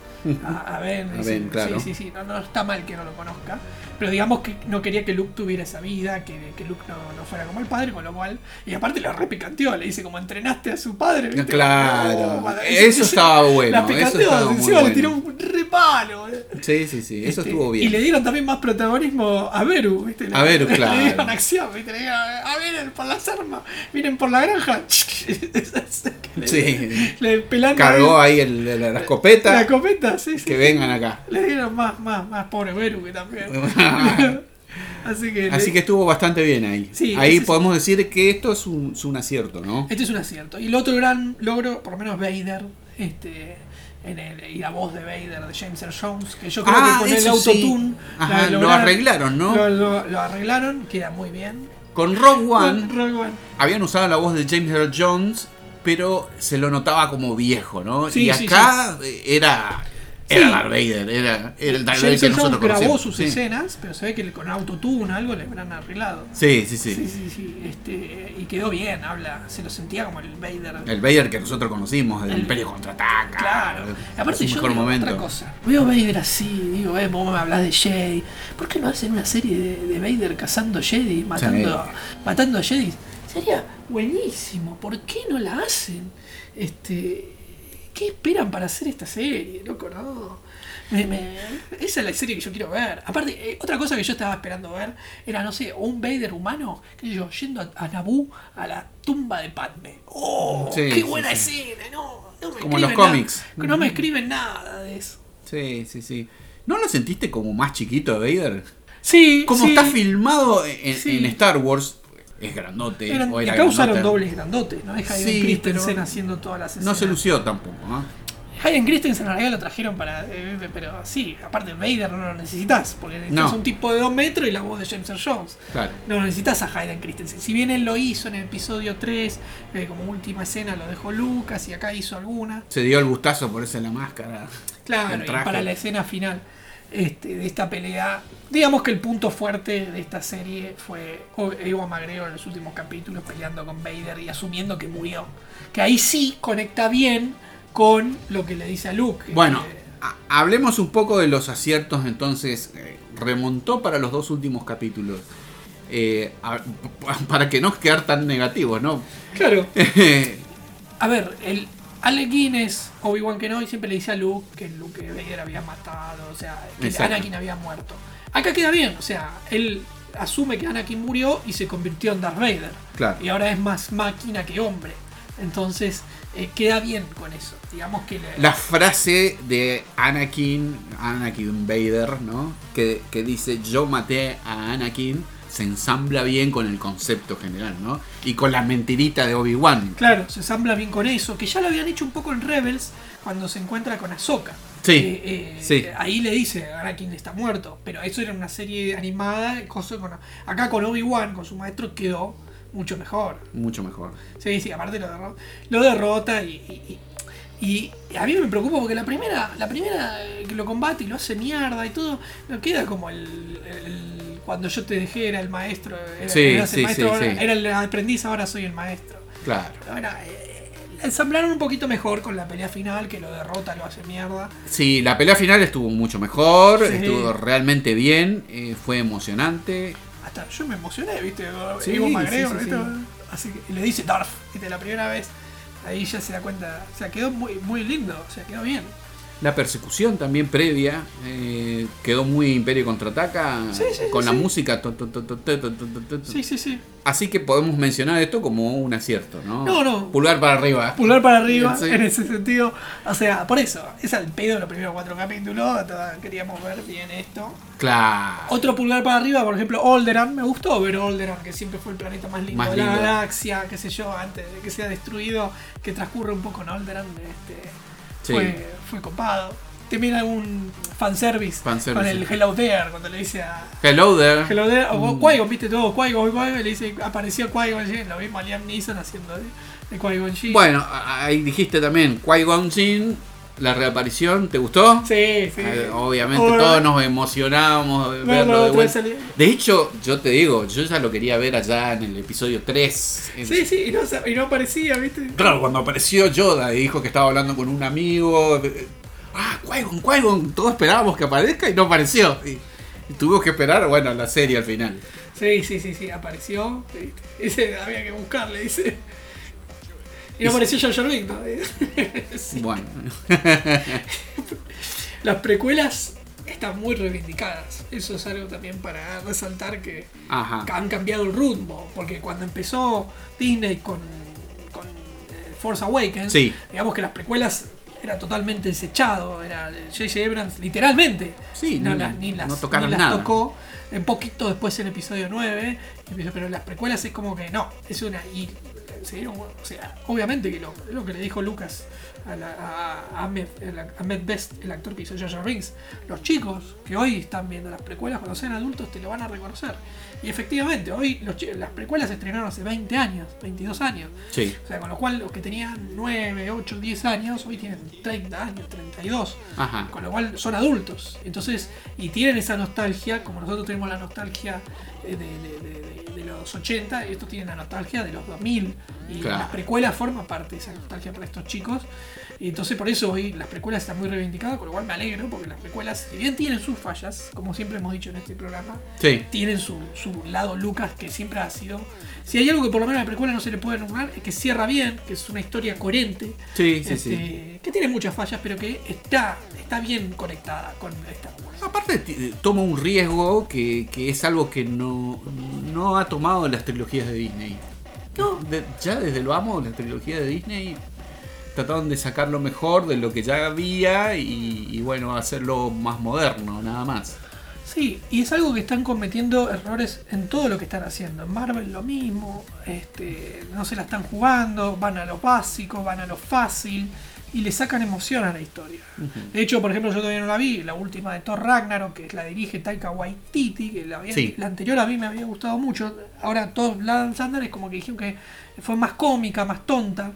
a, a Ben. A Ben, claro. Sí, sí, sí, no, no está mal que no lo conozca. Pero digamos que no quería que Luke tuviera esa vida, que, que Luke no, no fuera como el padre, con lo cual. Y aparte lo repicanteó, le dice como entrenaste a su padre. ¿viste? Claro, eso estaba bueno, La eso picanteó, estaba encima le tiró un repalo. Sí, sí, sí, eso Este, estuvo bien. Y le dieron también más protagonismo a Beru, ¿viste? A Beru, claro. Le dieron acción, ¿viste? Le dieron, a vienen por las armas, vienen por la granja. Sí. Le pelan Cargó ahí el- la, la escopeta. la escopeta, sí. que vengan acá. Le dieron más, más, más pobre Beru que también. Así que, Así que estuvo bastante bien ahí. Sí, ahí es- podemos decir que esto es un, es un acierto, ¿no? Este es un acierto. Y el otro gran logro, por lo menos Vader, este, en el, y la voz de Vader de James Earl Jones, que yo creo Ah, que con el autotune sí. Lo arreglaron, ¿no? Lo, lo- lo arreglaron, queda muy bien. Con Rogue One Con Rogue One. habían usado la voz de James Earl Jones, pero se lo notaba como viejo, ¿no? Sí, y acá era era. Darth Vader, era, era el Darth Vader que nosotros grabó conocemos. sus escenas, pero se ve que con autotune algo le habrán arreglado. Sí, sí, sí, Sí, sí, sí. Este, y quedó bien, habla. Se lo sentía como el Vader. El Vader que nosotros conocimos, el, El- Imperio contraataca. Claro. Aparte yo mejor digo momento. otra cosa. Veo Vader así, digo, eh, vos me hablas de Jedi. ¿Por qué no hacen una serie de, de Vader cazando Jedi, matando, matando a Jedi? Sería buenísimo. ¿Por qué no la hacen? Este, ¿qué esperan para hacer esta serie? Loco, no. Me- me- esa es la serie que yo quiero ver. Aparte, eh, otra cosa que yo estaba esperando ver era, no sé, un Vader humano, qué sé yo, yendo a, a Naboo a la tumba de Padme. ¡Oh! Sí, ¡Qué buena sí. escena! No, no me Como los nada. cómics. No me escriben nada de eso. Sí, sí, sí. ¿No lo sentiste como más chiquito de Vader? Sí, Como está filmado en Star Wars, es grandote. Eran- o y era acá usaron grandote. dobles grandotes, ¿no? Es Hayden Sí, Christensen haciendo todas las escenas. No se lució tampoco, ¿no? Hayden Christensen en realidad lo trajeron para. eh, pero sí, aparte Vader no lo necesitas, porque necesitas No. un tipo de 2 metros y la voz de James Earl Jones. Claro. No necesitas a Hayden Christensen. Si bien él lo hizo en el episodio 3, eh, como última escena lo dejó Lucas y acá hizo alguna. Se dio el gustazo por eso en la máscara. Claro, y para la escena final este, de esta pelea, digamos que el punto fuerte de esta serie fue Ewan McGregor en los últimos capítulos peleando con Vader y asumiendo que murió. Que ahí sí conecta bien con lo que le dice a Luke. Bueno, Eh, ha- hablemos un poco de los aciertos entonces. eh, remontó para los dos últimos capítulos. Eh, a- para que no quedar tan negativos, ¿no? claro. A ver, el Alec Guinness, Obi-Wan Kenobi siempre le dice a Luke que Luke Vader había matado, o sea, que Exacto. Anakin había muerto. Acá queda bien, o sea, él asume que Anakin murió y se convirtió en Darth Vader. Claro. Y ahora es más máquina que hombre. Entonces, eh, queda bien con eso. Digamos que le- La frase de Anakin, Anakin Vader, ¿no? Que, que dice yo maté a Anakin, se ensambla bien con el concepto general, ¿no? Y con la mentirita de Obi-Wan. Claro, se ensambla bien con eso, que ya lo habían hecho un poco en Rebels cuando se encuentra con Ahsoka. Sí, Eh, eh, sí. Ahí le dice, Anakin está muerto, pero eso era una serie animada, cosa con, acá con Obi-Wan, con su maestro, quedó mucho mejor. Mucho mejor. Sí, sí, aparte lo derrota, lo derrota y, y- y- y a mí me preocupa porque la primera, la primera eh, que lo combate y lo hace mierda y todo, no queda como el, el- cuando yo te dejé era el maestro, era, Sí, eras el sí, maestro, sí, ahora- sí. era el aprendiz, ahora soy el maestro. Claro. Ahora, eh, ensamblaron un poquito mejor con la pelea final, que lo derrota, lo hace mierda. Sí, la pelea final estuvo mucho mejor, estuvo realmente bien, eh, fue emocionante. Hasta yo me emocioné, ¿viste? Sí, sí, ¿viste? sí. Así que le dice Darth, ¿viste? La primera vez. Ahí ya se da cuenta. O sea, quedó muy, muy lindo, o sea, quedó bien la persecución también previa eh, quedó muy Imperio contraataca sí, con la música. Sí, sí, sí. Así que podemos mencionar esto como un acierto, ¿no? No, no. Pulgar para arriba. Pulgar para arriba, en ese sentido. O sea, por eso, es al pedo los primeros cuatro capítulos. Queríamos ver bien esto. Claro. Otro pulgar para arriba, por ejemplo, Olderan. Me gustó ver Olderan, que siempre fue el planeta más lindo, de la galaxia, qué sé yo, antes de que sea destruido, que transcurre un poco en Olderan. Este, Sí. fue, fue copado. También algún fanservice, Fanservice, con el. Hello There, cuando le dice a Hello there. Hello There, o Mm. Qui-Gon, viste todo, Qui-Gon, Qui-Gon, le dice, apareció Qui-Gon Jinn, lo mismo a Liam Neeson haciendo de, de Qui-Gon Jinn. Bueno, ahí dijiste también Qui-Gon Jinn, la reaparición, ¿te gustó? Sí, sí. Eh, obviamente todos nos emocionábamos de Verlo de vuelta. hecho, yo te digo, yo ya lo quería ver allá en el episodio 3. En- Sí, sí, y no, sa- y no aparecía, viste. Claro, cuando apareció Yoda y dijo que estaba hablando con un amigo. eh, Ah, Qui-Gon, Qui-Gon. Todos esperábamos que aparezca y no apareció. Y, y tuvimos que esperar, bueno, la serie al final. Sí, sí, sí, sí, apareció. Dice, había que buscarle, dice. Y Y apareció Jar Jar Binks. Sí. Bueno, Las precuelas están muy reivindicadas. Eso es algo también para resaltar que ajá. han cambiado el rumbo. Porque cuando empezó Disney con, con eh, Force Awakens, Sí. digamos que las precuelas era totalmente desechado. Era J.J. Abrams, literalmente. Sí, no, no- las, ni las, no tocaron ni las nada. tocó. Un poquito después en episodio 9. Pero las precuelas es como que no, es una. Y se dieron- o sea, obviamente que lo, es lo que le dijo Lucas a, la- a- a Ahmed, el- a Ahmed Best, el actor que hizo Jar Binks. Los chicos que hoy están viendo las precuelas, cuando sean adultos, te lo van a reconocer. Y efectivamente, hoy los las precuelas se estrenaron hace 20 años, 22 años. Sí. O sea, con lo cual los que tenían 9, 8, 10 años, hoy tienen 30 años, 32. Ajá. Con lo cual son adultos. Entonces, y tienen esa nostalgia, como nosotros tenemos la nostalgia de, los 80, estos tienen la nostalgia de los 2000. Y Claro. las precuelas forman parte de esa nostalgia para estos chicos. Y entonces por eso hoy las precuelas están muy reivindicadas, con lo cual me alegro, porque las precuelas, si bien tienen sus fallas, como siempre hemos dicho en este programa, Sí. tienen su, su lado Lucas que siempre ha sido. Si hay algo que por lo menos a la precuela no se le puede nombrar, es que cierra bien, que es una historia coherente. Sí, sí, este. Que tiene muchas fallas, pero que está, está bien conectada con Wars. Aparte t- toma un riesgo que, que es algo que no, no ha tomado las trilogías de Disney. No. De- ya desde lo amo, las trilogías de Disney trataron de sacar lo mejor de lo que ya había y, y bueno, hacerlo más moderno, nada más. Sí, y es algo que están cometiendo errores en todo lo que están haciendo. En Marvel lo mismo, este, no se la están jugando, van a lo básico, van a lo fácil y le sacan emoción a la historia. De hecho, por ejemplo, yo todavía no la vi, la última de Thor Ragnarok, que la dirige Taika Waititi, que la, había- Sí. la anterior a mí me había gustado mucho. Ahora Thor Love and Thunder es como que dijeron que fue más cómica, más tonta.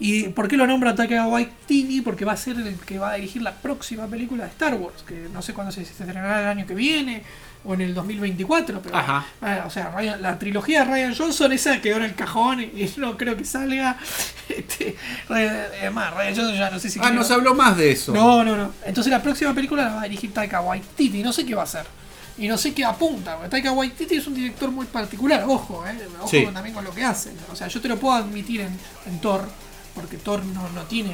¿Y por qué lo nombra Taika Waititi? Porque va a ser el que va a dirigir la próxima película de Star Wars, que no sé cuándo se, se estrenará el año que viene o en el 2024, pero Ajá. ah, o sea, Ryan- la trilogía de Ryan Johnson esa quedó en el cajón y, y no creo que salga. Este, Ryan- además, Ryan Johnson ya no sé si Ah, quiere- nos habló más de eso. no, no, no. Entonces la próxima película la va a dirigir Taika Waititi. No sé qué va a hacer. Y no sé qué apunta. porque Taika Waititi es un director muy particular. Ojo, eh. Ojo Sí. también con lo que hace. O sea, yo te lo puedo admitir en, en Thor. Porque Thor no, no tiene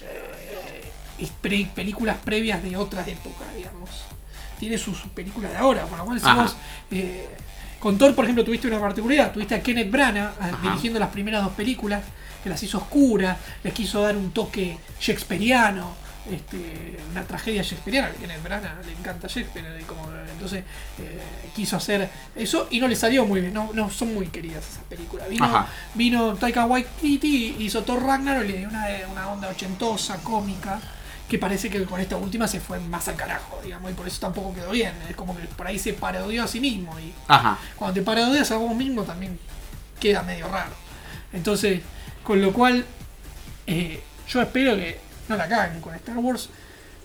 eh, pre- películas previas de otras épocas, digamos. Tiene sus películas de ahora. Con lo cual, vos, eh, con Thor, por ejemplo, tuviste una particularidad. Tuviste a Kenneth Branagh eh, Ajá. dirigiendo las primeras dos películas, que las hizo oscuras, les quiso dar un toque shakespeariano, este, una tragedia shakespeariana, que Kenneth Branagh le encanta Shakespeare, y como, entonces eh, quiso hacer eso y no le salió muy bien, no, no son muy queridas esas películas. Vino, Ajá. vino Taika Waititi, hizo Thor Ragnarok y le dio una, una onda ochentosa, cómica, que parece que con esta última se fue más al carajo, digamos, y por eso tampoco quedó bien. Es como que por ahí se parodió a sí mismo y Ajá. cuando te parodias a vos mismo también queda medio raro. Entonces, con lo cual, eh, yo espero que no la caguen con Star Wars.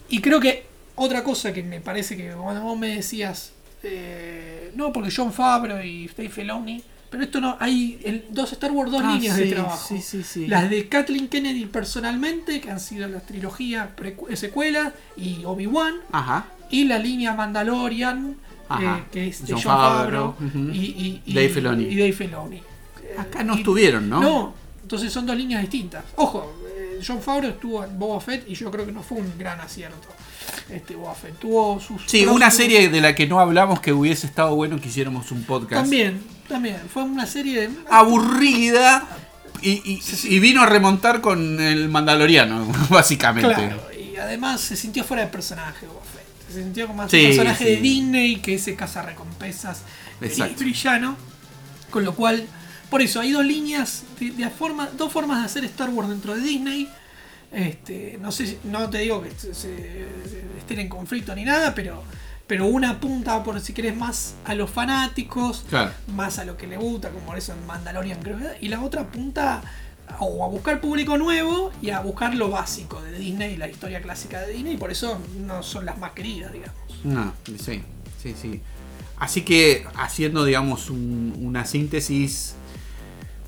Y creo que otra cosa que me parece que cuando vos me decías, eh, no, porque John Favreau y Dave Filoni, pero esto no, hay el- dos Star Wars, dos Ah, líneas sí, de trabajo. sí, sí, sí. Las de Kathleen Kennedy personalmente, que han sido las trilogías secuelas, y Obi-Wan, Ajá. y la línea Mandalorian, eh, que es de John John, Favreau, y, y- y- Dave Filoni. y Dave Filoni. Acá no Y- estuvieron, ¿no? No, entonces son dos líneas distintas. Ojo, John Favreau estuvo en Boba Fett y yo creo que no fue un gran acierto. Este Boba Fett tuvo sus. Sí, una serie de la que no hablamos que hubiese estado bueno que hiciéramos un podcast. También, también. Fue una serie de. Aburrida. Y, y- y vino a remontar con el Mandaloriano, básicamente. Claro, y además se sintió fuera de personaje Boba Fett. Se sintió como más Sí, un personaje sí. de Disney que ese caza recompensas Exacto. brillano. Con lo cual, por eso, hay dos líneas, de, de forma, dos formas de hacer Star Wars dentro de Disney. Este, no sé, no te digo que se, se- estén en conflicto ni nada, pero, pero una apunta por si querés más a los fanáticos, Claro. más a lo que le gusta, como eso en Mandalorian creo, y la otra apunta a, o a buscar público nuevo y a buscar lo básico de Disney, la historia clásica de Disney, y por eso no son las más queridas, digamos. No, sí, sí, sí. Así que haciendo, digamos, un- una síntesis,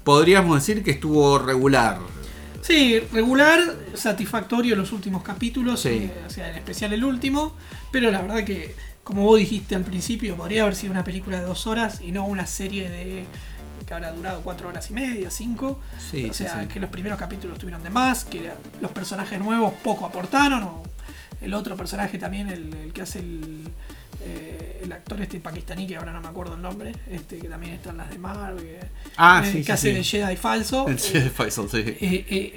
podríamos decir que estuvo regular. Sí, regular, satisfactorio los últimos capítulos, Sí. eh, o sea, en especial el último, pero la verdad que, como vos dijiste al principio, podría haber sido una película de dos horas y no una serie de que habrá durado cuatro horas y media, cinco. Sí, o sea, sí. que los primeros capítulos tuvieron de más, que los personajes nuevos poco aportaron, o el otro personaje también, el, el que hace el, eh, el actor este pakistaní, que ahora no me acuerdo el nombre, este que también está en las de Marvel, que, Ah, eh, sí, que sí, hace sí. de Jedi falso. El eh, Jedi Faisal, sí.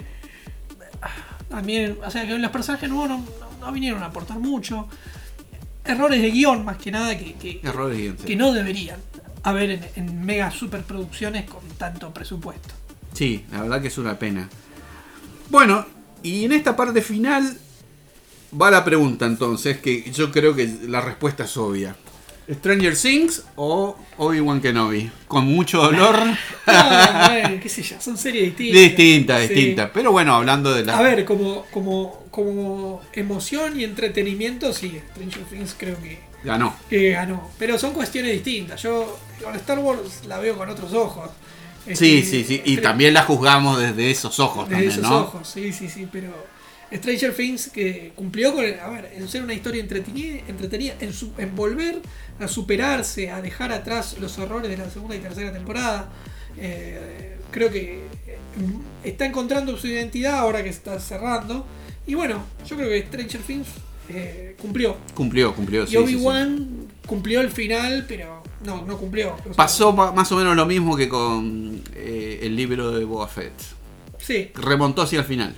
también, o sea, que los personajes nuevos no, no- no vinieron a aportar mucho. Errores de guion, más que nada, que, que, Errores de guion, sí. que no deberían haber en, en mega superproducciones con tanto presupuesto. Sí, la verdad que es una pena. Bueno, y en esta parte final va la pregunta entonces, que yo creo que la respuesta es obvia. ¿Stranger Things o Obi-Wan Kenobi? Con mucho dolor. No, bueno, qué sé yo, son series distintas. distinta, Sí. distinta. Pero bueno, hablando de la... A ver, como, como, como emoción y entretenimiento, sí, Stranger Things creo que, Ganó. que ganó. Pero son cuestiones distintas. Yo con Star Wars la veo con otros ojos. Sí, Este, sí, sí. Y Stra- también la juzgamos desde esos ojos Desde también, esos ¿no? ojos, sí, sí, sí, pero Stranger Things que cumplió con, a ver, en ser una historia entretenida, en, su- en volver a superarse, a dejar atrás los errores de la segunda y tercera temporada. Eh, creo que eh, está encontrando su identidad ahora que está cerrando. Y bueno, yo creo que Stranger Things eh, cumplió. Cumplió, cumplió. y sí, sí, sí. Obi-Wan cumplió el final, pero no, no cumplió. O sea, Pasó pa- más o menos lo mismo que con eh, el libro de Boba Fett. Sí, Remontó hacia el final.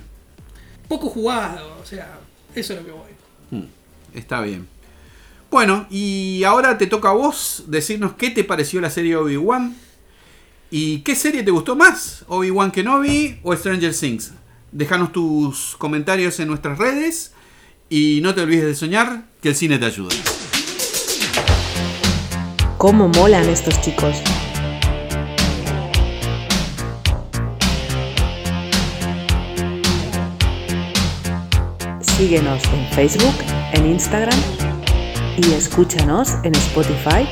Poco jugado, o sea, eso es lo que voy. Mm, Está bien. Bueno, y ahora te toca a vos decirnos qué te pareció la serie Obi-Wan. ¿Y qué serie te gustó más? ¿Obi-Wan Kenobi o Stranger Things? Déjanos tus comentarios en nuestras redes. Y no te olvides de soñar que el cine te ayuda. ¿Cómo molan estos chicos? Síguenos en Facebook, en Instagram y escúchanos en Spotify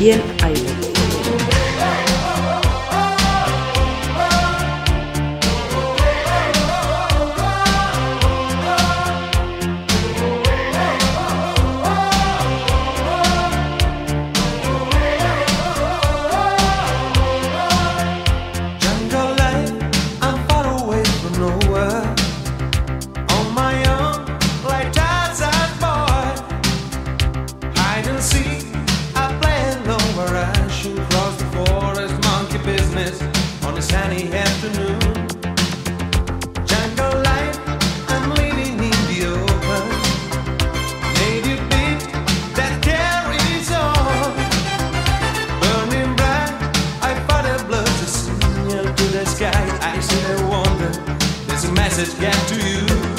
y en iVoox. Message get to you.